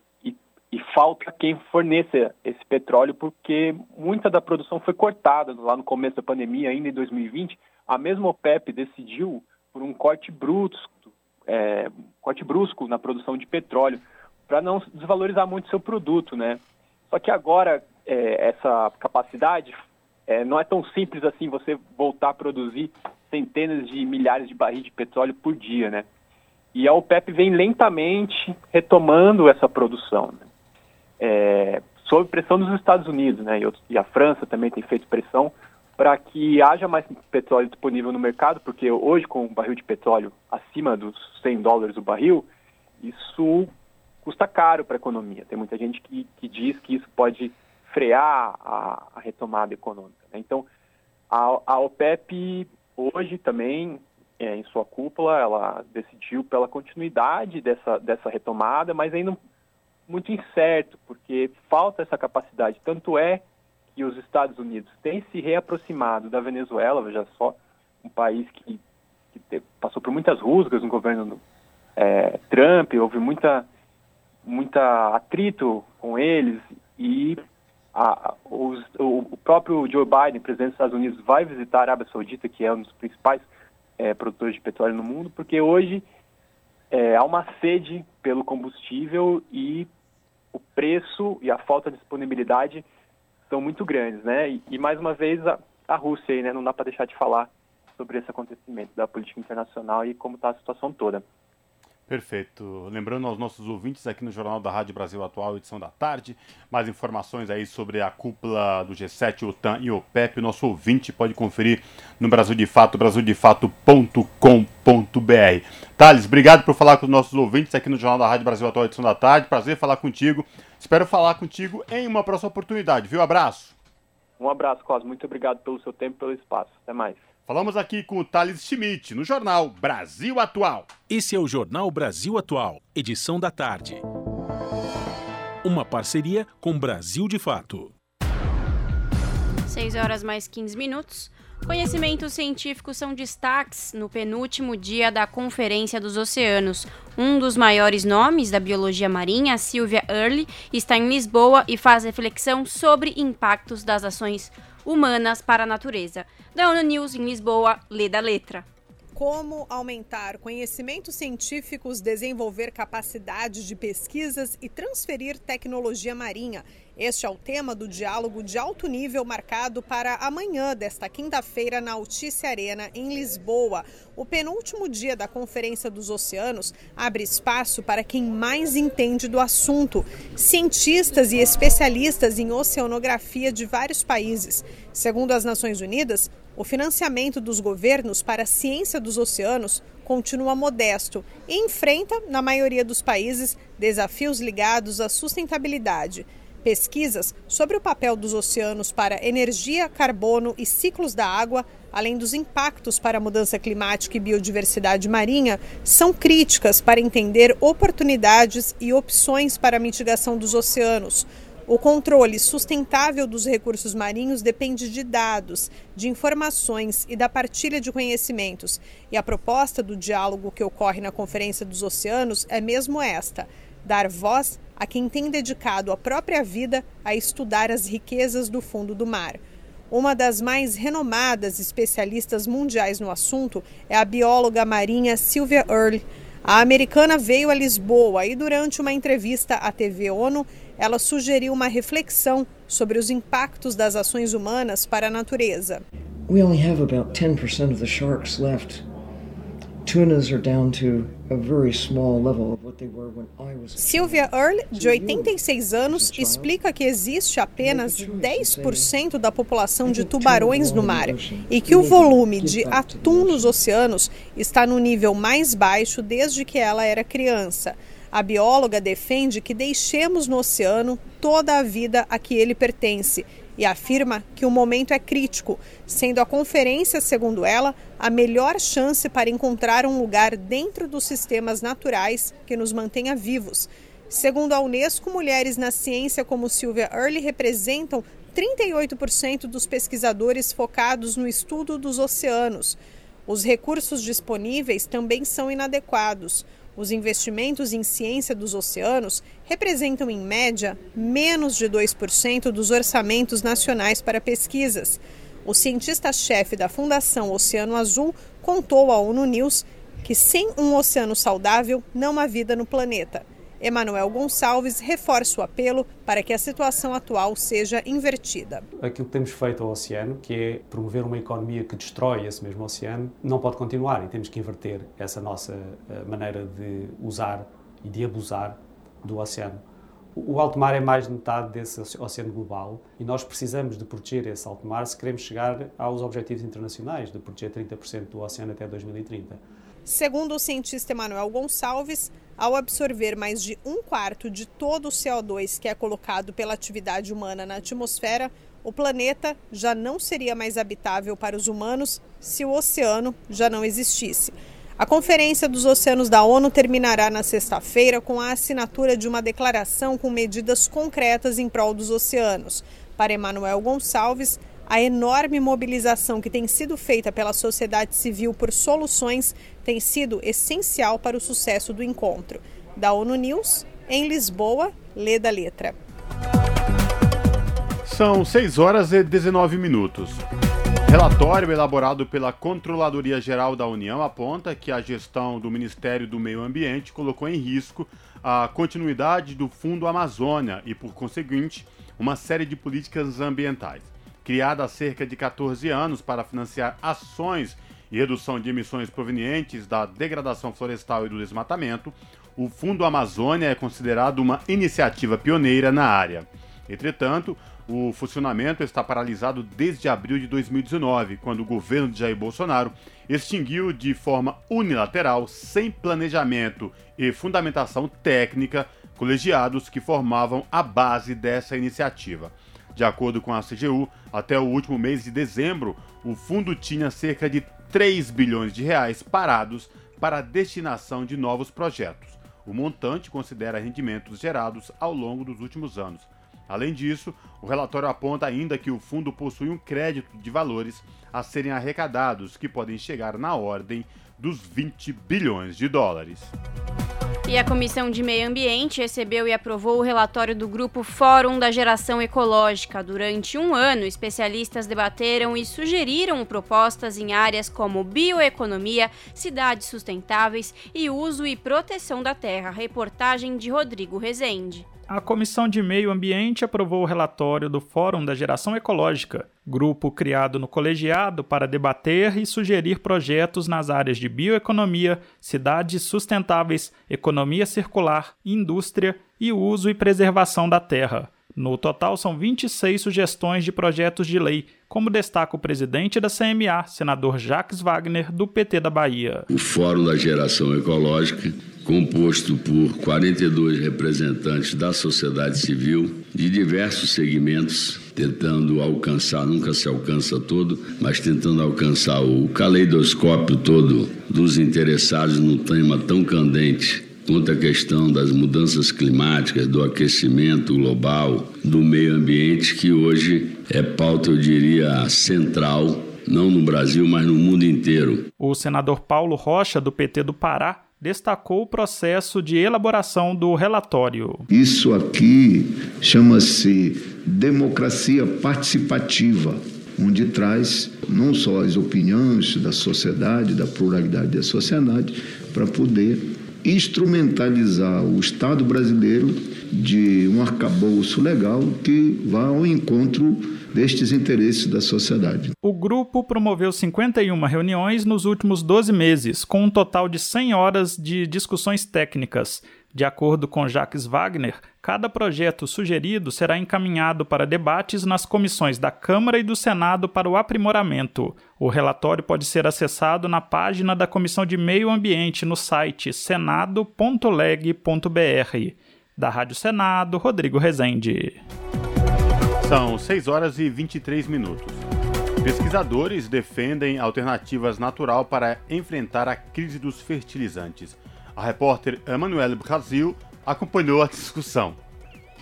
[SPEAKER 40] e, falta quem forneça esse petróleo, porque muita da produção foi cortada lá no começo da pandemia, ainda em 2020. A mesma OPEP decidiu por um corte brusco, é, corte brusco na produção de petróleo, para não desvalorizar muito seu produto, né? Só que agora é, essa capacidade é, não é tão simples assim você voltar a produzir centenas de milhares de barris de petróleo por dia, né? E a OPEP vem lentamente retomando essa produção, né? É, sob pressão dos Estados Unidos, né? E, a França também tem feito pressão para que haja mais petróleo disponível no mercado, porque hoje com o barril de petróleo acima dos 100 dólares o barril, isso custa caro para a economia. Tem muita gente que, que diz que isso pode frear a, a retomada econômica. Né? Então, a, a, OPEP hoje também, é, em sua cúpula, ela decidiu pela continuidade dessa, dessa retomada, mas ainda muito incerto, porque falta essa capacidade. Tanto é que os Estados Unidos têm se reaproximado da Venezuela, veja só, um país que, que passou por muitas rusgas no governo é, Trump, houve muita, muita atrito com eles e a, os, o, próprio Joe Biden, presidente dos Estados Unidos, vai visitar a Arábia Saudita, que é um dos principais é, produtores de petróleo no mundo, porque hoje é, há uma sede pelo combustível e o preço e a falta de disponibilidade são muito grandes, né? E, e mais uma vez a, a Rússia aí, né? Não dá para deixar de falar sobre esse acontecimento da política internacional e como está a situação toda.
[SPEAKER 1] Perfeito. Lembrando aos nossos ouvintes aqui no Jornal da Rádio Brasil Atual, edição da tarde, mais informações aí sobre a cúpula do G7, OTAN e OPEP. Nosso ouvinte pode conferir no Brasil de Fato, brasildefato.com.br. Thales, obrigado por falar com os nossos ouvintes aqui no Jornal da Rádio Brasil Atual, edição da tarde. Prazer falar contigo. Espero falar contigo em uma próxima oportunidade, viu? Abraço.
[SPEAKER 40] Um abraço, Cosmo. Muito obrigado pelo seu tempo e pelo espaço. Até mais.
[SPEAKER 1] Falamos aqui com o Thales Schmidt, no jornal Brasil Atual.
[SPEAKER 2] Esse é o Jornal Brasil Atual, edição da tarde. Uma parceria com Brasil de Fato.
[SPEAKER 3] 6 horas mais 15 minutos. Conhecimentos científicos são destaques no penúltimo dia da Conferência dos Oceanos. Um dos maiores nomes da biologia marinha, Sylvia Earle, está em Lisboa e faz reflexão sobre impactos das ações humanas para a natureza. Da ONU News em Lisboa, lê da letra.
[SPEAKER 41] Como aumentar conhecimentos científicos, desenvolver capacidade de pesquisas e transferir tecnologia marinha. Este é o tema do diálogo de alto nível marcado para amanhã desta quinta-feira na Altice Arena, em Lisboa. O penúltimo dia da Conferência dos Oceanos abre espaço para quem mais entende do assunto: cientistas e especialistas em oceanografia de vários países. Segundo as Nações Unidas, o financiamento dos governos para a ciência dos oceanos continua modesto e enfrenta, na maioria dos países, desafios ligados à sustentabilidade. Pesquisas sobre o papel dos oceanos para energia, carbono e ciclos da água, além dos impactos para a mudança climática e biodiversidade marinha, são críticas para entender oportunidades e opções para a mitigação dos oceanos. O controle sustentável dos recursos marinhos depende de dados, de informações e da partilha de conhecimentos. E a proposta do diálogo que ocorre na Conferência dos Oceanos é mesmo esta: dar voz a quem tem dedicado a própria vida a estudar as riquezas do fundo do mar. Uma das mais renomadas especialistas mundiais no assunto é a bióloga marinha Sylvia Earle. A americana veio a Lisboa e, durante uma entrevista à TV ONU, ela sugeriu uma reflexão sobre os impactos das ações humanas para a natureza. We only have about 10% of the sharks left. Sylvia Earle, de 86 anos, explica que existe apenas 10% da população de tubarões no mar e que o volume de atum nos oceanos está no nível mais baixo desde que ela era criança. A bióloga defende que deixemos no oceano toda a vida a que ele pertence e afirma que o momento é crítico, sendo a conferência, segundo ela, a melhor chance para encontrar um lugar dentro dos sistemas naturais que nos mantenha vivos. Segundo a Unesco, mulheres na ciência como Sylvia Earle representam 38% dos pesquisadores focados no estudo dos oceanos. Os recursos disponíveis também são inadequados. Os investimentos em ciência dos oceanos representam, em média, menos de 2% dos orçamentos nacionais para pesquisas. O cientista-chefe da Fundação Oceano Azul contou à ONU News que sem um oceano saudável não há vida no planeta. Emanuel Gonçalves reforça o apelo para que a situação atual seja invertida.
[SPEAKER 42] Aquilo que temos feito ao oceano, que é promover uma economia que destrói esse mesmo oceano, não pode continuar e temos que inverter essa nossa eh, maneira de usar e de abusar do oceano. O alto mar é mais de metade desse oceano global e nós precisamos de proteger esse alto mar se queremos chegar aos objetivos internacionais de proteger 30% do oceano até 2030.
[SPEAKER 41] Segundo o cientista Emanuel Gonçalves, ao absorver mais de um quarto de todo o CO2 que é colocado pela atividade humana na atmosfera, o planeta já não seria mais habitável para os humanos se o oceano já não existisse. A Conferência dos Oceanos da ONU terminará na sexta-feira com a assinatura de uma declaração com medidas concretas em prol dos oceanos. Para Emanuel Gonçalves, a enorme mobilização que tem sido feita pela sociedade civil por soluções tem sido essencial para o sucesso do encontro. Da ONU News, em Lisboa, lê da letra.
[SPEAKER 1] São 6 horas e 19 minutos. Relatório elaborado pela Controladoria Geral da União aponta que a gestão do Ministério do Meio Ambiente colocou em risco a continuidade do Fundo Amazônia e, por conseguinte, uma série de políticas ambientais criada há cerca de 14 anos para financiar ações e redução de emissões provenientes da degradação florestal e do desmatamento, o Fundo Amazônia é considerado uma iniciativa pioneira na área. Entretanto, o funcionamento está paralisado desde abril de 2019, quando o governo de Jair Bolsonaro extinguiu de forma unilateral, sem planejamento e fundamentação técnica, colegiados que formavam a base dessa iniciativa. De acordo com a CGU, até o último mês de dezembro, o fundo tinha cerca de 3 bilhões de reais parados para a destinação de novos projetos. O montante considera rendimentos gerados ao longo dos últimos anos. Além disso, o relatório aponta ainda que o fundo possui um crédito de valores a serem arrecadados que podem chegar na ordem dos 20 bilhões de dólares.
[SPEAKER 3] E a Comissão de Meio Ambiente recebeu e aprovou o relatório do Grupo Fórum da Geração Ecológica. Durante um ano, especialistas debateram e sugeriram propostas em áreas como bioeconomia, cidades sustentáveis e uso e proteção da terra. Reportagem de Rodrigo Rezende
[SPEAKER 43] a Comissão de Meio Ambiente aprovou o relatório do Fórum da Geração Ecológica, grupo criado no colegiado para debater e sugerir projetos nas áreas de bioeconomia, cidades sustentáveis, economia circular, indústria e uso e preservação da terra. No total, são 26 sugestões de projetos de lei, como destaca o presidente da CMA, senador Jacques Wagner, do PT da Bahia.
[SPEAKER 44] O Fórum da Geração Ecológica composto por 42 representantes da sociedade civil de diversos segmentos, tentando alcançar, nunca se alcança todo, mas tentando alcançar o caleidoscópio todo dos interessados num tema tão candente quanto à questão das mudanças climáticas, do aquecimento global, do meio ambiente, que hoje é pauta, eu diria, central, não no Brasil, mas no mundo inteiro.
[SPEAKER 43] O senador Paulo Rocha, do PT do Pará, destacou o processo de elaboração do relatório.
[SPEAKER 45] Isso aqui chama-se democracia participativa, onde traz não só as opiniões da sociedade, da pluralidade da sociedade, para poder instrumentalizar o Estado brasileiro de um arcabouço legal que vá ao encontro destes interesses da sociedade.
[SPEAKER 43] O grupo promoveu 51 reuniões nos últimos 12 meses, com um total de 100 horas de discussões técnicas. De acordo com Jacques Wagner, cada projeto sugerido será encaminhado para debates nas comissões da Câmara e do Senado para o aprimoramento. O relatório pode ser acessado na página da Comissão de Meio Ambiente no site senado.leg.br. Da Rádio Senado, Rodrigo Rezende.
[SPEAKER 1] São 6 horas e 23 minutos. Pesquisadores defendem alternativas natural para enfrentar a crise dos fertilizantes. A repórter Emanuele Brasil acompanhou a discussão.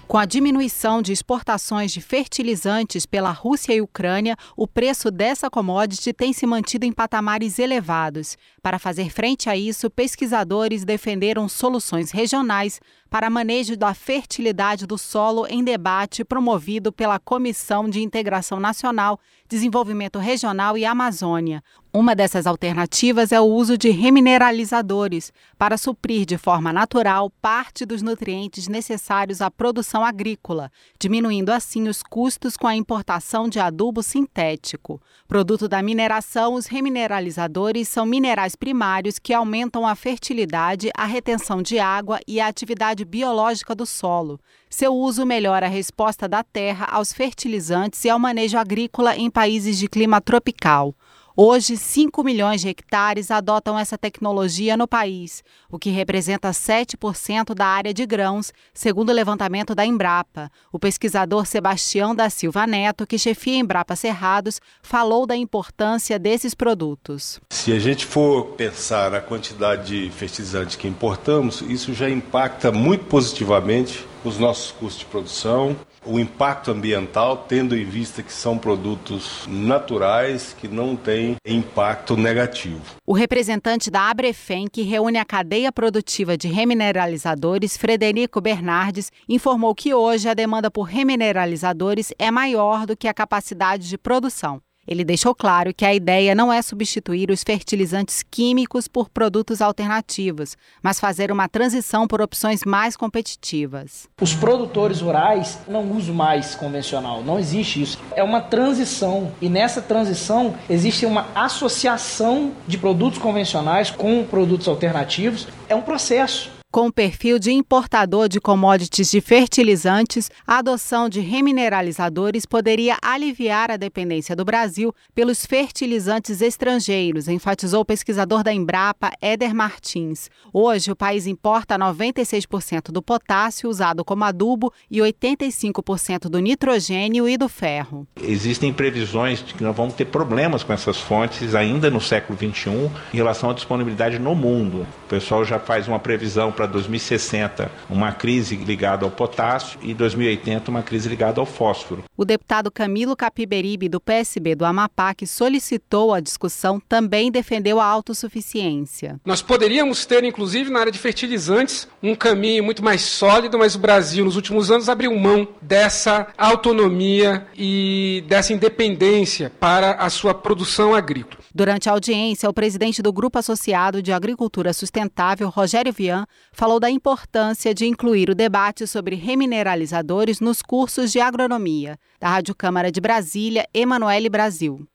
[SPEAKER 46] Com a diminuição de exportações de fertilizantes pela Rússia e Ucrânia, o preço dessa commodity tem se mantido em patamares elevados. Para fazer frente a isso, pesquisadores defenderam soluções regionais para manejo da fertilidade do solo em debate promovido pela Comissão de Integração Nacional, Desenvolvimento Regional e Amazônia. Uma dessas alternativas é o uso de remineralizadores para suprir de forma natural parte dos nutrientes necessários à produção agrícola, diminuindo assim os custos com a importação de adubo sintético. Produto da mineração, os remineralizadores são minerais primários que aumentam a fertilidade, a retenção de água e a atividade biológica do solo. Seu uso melhora a resposta da terra aos fertilizantes e ao manejo agrícola em países de clima tropical. Hoje, 5 milhões de hectares adotam essa tecnologia no país, o que representa 7% da área de grãos, segundo o levantamento da Embrapa. O pesquisador Sebastião da Silva Neto, que chefia Embrapa Cerrados, falou da importância desses produtos.
[SPEAKER 47] Se a gente for pensar na quantidade de fertilizante que importamos, isso já impacta muito positivamente os nossos custos de produção, o impacto ambiental, tendo em vista que são produtos naturais que não têm impacto negativo.
[SPEAKER 46] O representante da Abrefem, que reúne a cadeia produtiva de remineralizadores, Frederico Bernardes, informou que hoje a demanda por remineralizadores é maior do que a capacidade de produção. Ele deixou claro que a ideia não é substituir os fertilizantes químicos por produtos alternativos, mas fazer uma transição por opções mais competitivas.
[SPEAKER 48] Os produtores rurais não usam mais convencional, não existe isso. É uma transição e nessa transição existe uma associação de produtos convencionais com produtos alternativos. É um processo.
[SPEAKER 46] Com o perfil de importador de commodities de fertilizantes, a adoção de remineralizadores poderia aliviar a dependência do Brasil pelos fertilizantes estrangeiros, enfatizou o pesquisador da Embrapa, Éder Martins. Hoje, o país importa 96% do potássio usado como adubo e 85% do nitrogênio e do ferro.
[SPEAKER 49] Existem previsões de que nós vamos ter problemas com essas fontes ainda no século XXI em relação à disponibilidade no mundo. O pessoal já faz uma previsão para 2060 uma crise ligada ao potássio e 2080 uma crise ligada ao fósforo.
[SPEAKER 46] O deputado Camilo Capiberibe, do PSB do Amapá, que solicitou a discussão, também defendeu a autossuficiência.
[SPEAKER 50] Nós poderíamos ter, inclusive, na área de fertilizantes, um caminho muito mais sólido, mas o Brasil, nos últimos anos, abriu mão dessa autonomia e dessa independência para a sua produção agrícola.
[SPEAKER 46] Durante a audiência, o presidente do Grupo Associado de Agricultura Sustentável, Rogério Vian, falou da importância de incluir o debate sobre remineralizadores nos cursos de agronomia. Da Rádio Câmara de Brasília, Emanuele Brasil.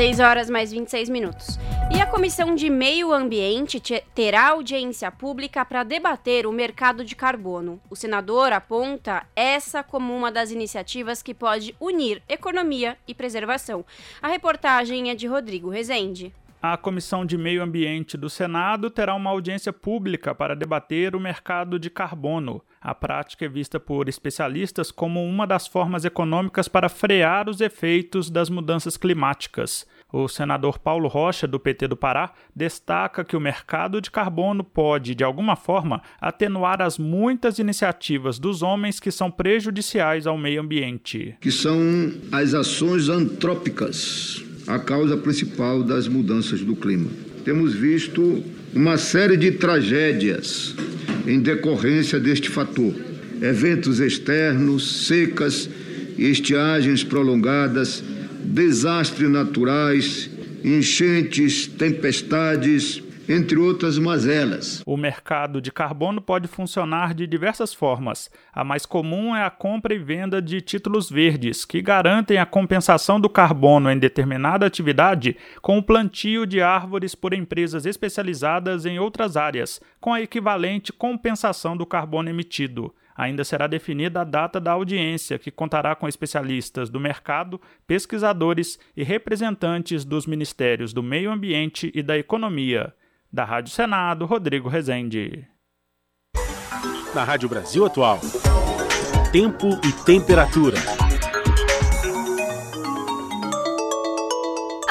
[SPEAKER 3] 6 horas mais 26 minutos. E a Comissão de Meio Ambiente terá audiência pública para debater o mercado de carbono. O senador aponta essa como uma das iniciativas que pode unir economia e preservação. A reportagem é de Rodrigo Rezende.
[SPEAKER 43] A Comissão de Meio Ambiente do Senado terá uma audiência pública para debater o mercado de carbono. A prática é vista por especialistas como uma das formas econômicas para frear os efeitos das mudanças climáticas. O senador Paulo Rocha, do PT do Pará, destaca que o mercado de carbono pode, de alguma forma, atenuar as muitas iniciativas dos homens que são prejudiciais ao meio ambiente.
[SPEAKER 45] Que são as ações antrópicas, a causa principal das mudanças do clima. Temos visto uma série de tragédias em decorrência deste fator. Eventos externos, secas estiagens prolongadas desastres naturais, enchentes, tempestades, entre outras mazelas.
[SPEAKER 43] O mercado de carbono pode funcionar de diversas formas. A mais comum é a compra e venda de títulos verdes, que garantem a compensação do carbono em determinada atividade com o plantio de árvores por empresas especializadas em outras áreas, com a equivalente compensação do carbono emitido. Ainda será definida a data da audiência, que contará com especialistas do mercado, pesquisadores e representantes dos Ministérios do Meio Ambiente e da Economia. Da Rádio Senado, Rodrigo Rezende.
[SPEAKER 2] Na Rádio Brasil Atual. Tempo e temperatura.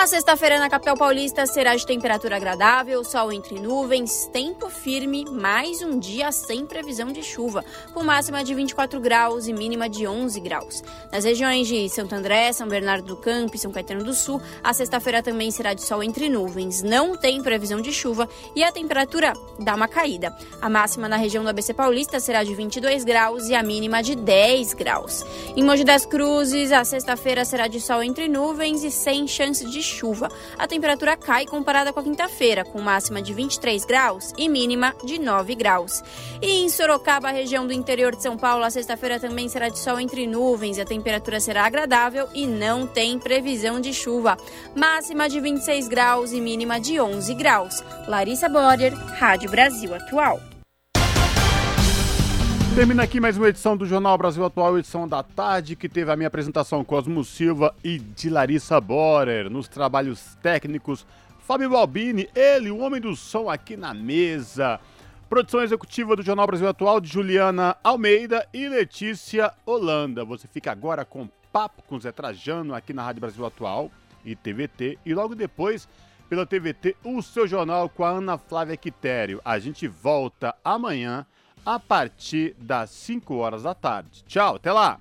[SPEAKER 3] Sexta-feira na capital paulista será de temperatura agradável, sol entre nuvens, tempo firme, mais um dia sem previsão de chuva, com máxima de 24 graus e mínima de 11 graus. Nas regiões de Santo André, São Bernardo do Campo e São Caetano do Sul, a sexta-feira também será de sol entre nuvens, não tem previsão de chuva e a temperatura dá uma caída. A máxima na região do ABC Paulista será de 22 graus e a mínima de 10 graus. Em Mogi das Cruzes, a sexta-feira será de sol entre nuvens e sem chance de chuva. A temperatura cai comparada com a quinta-feira, com máxima de 23 graus e mínima de 9 graus. E em Sorocaba, região do interior de São Paulo, a sexta-feira também será de sol entre nuvens a temperatura será agradável e não tem previsão de chuva. Máxima de 26 graus e mínima de 11 graus. Larissa Borer, Rádio Brasil Atual.
[SPEAKER 1] Termina aqui mais uma edição do Jornal Brasil Atual, edição da tarde, que teve a minha apresentação Cosmo Silva e de Larissa Borer. Nos trabalhos técnicos, Fábio Balbini, ele, o homem do som aqui na mesa. Produção executiva do Jornal Brasil Atual de Juliana Almeida e Letícia Holanda. Você fica agora com Papo com Zé Trajano aqui na Rádio Brasil Atual e TVT. E logo depois, pela TVT, o seu jornal com a Ana Flávia Quitério. A gente volta amanhã a partir das 5 horas da tarde. Tchau, até lá!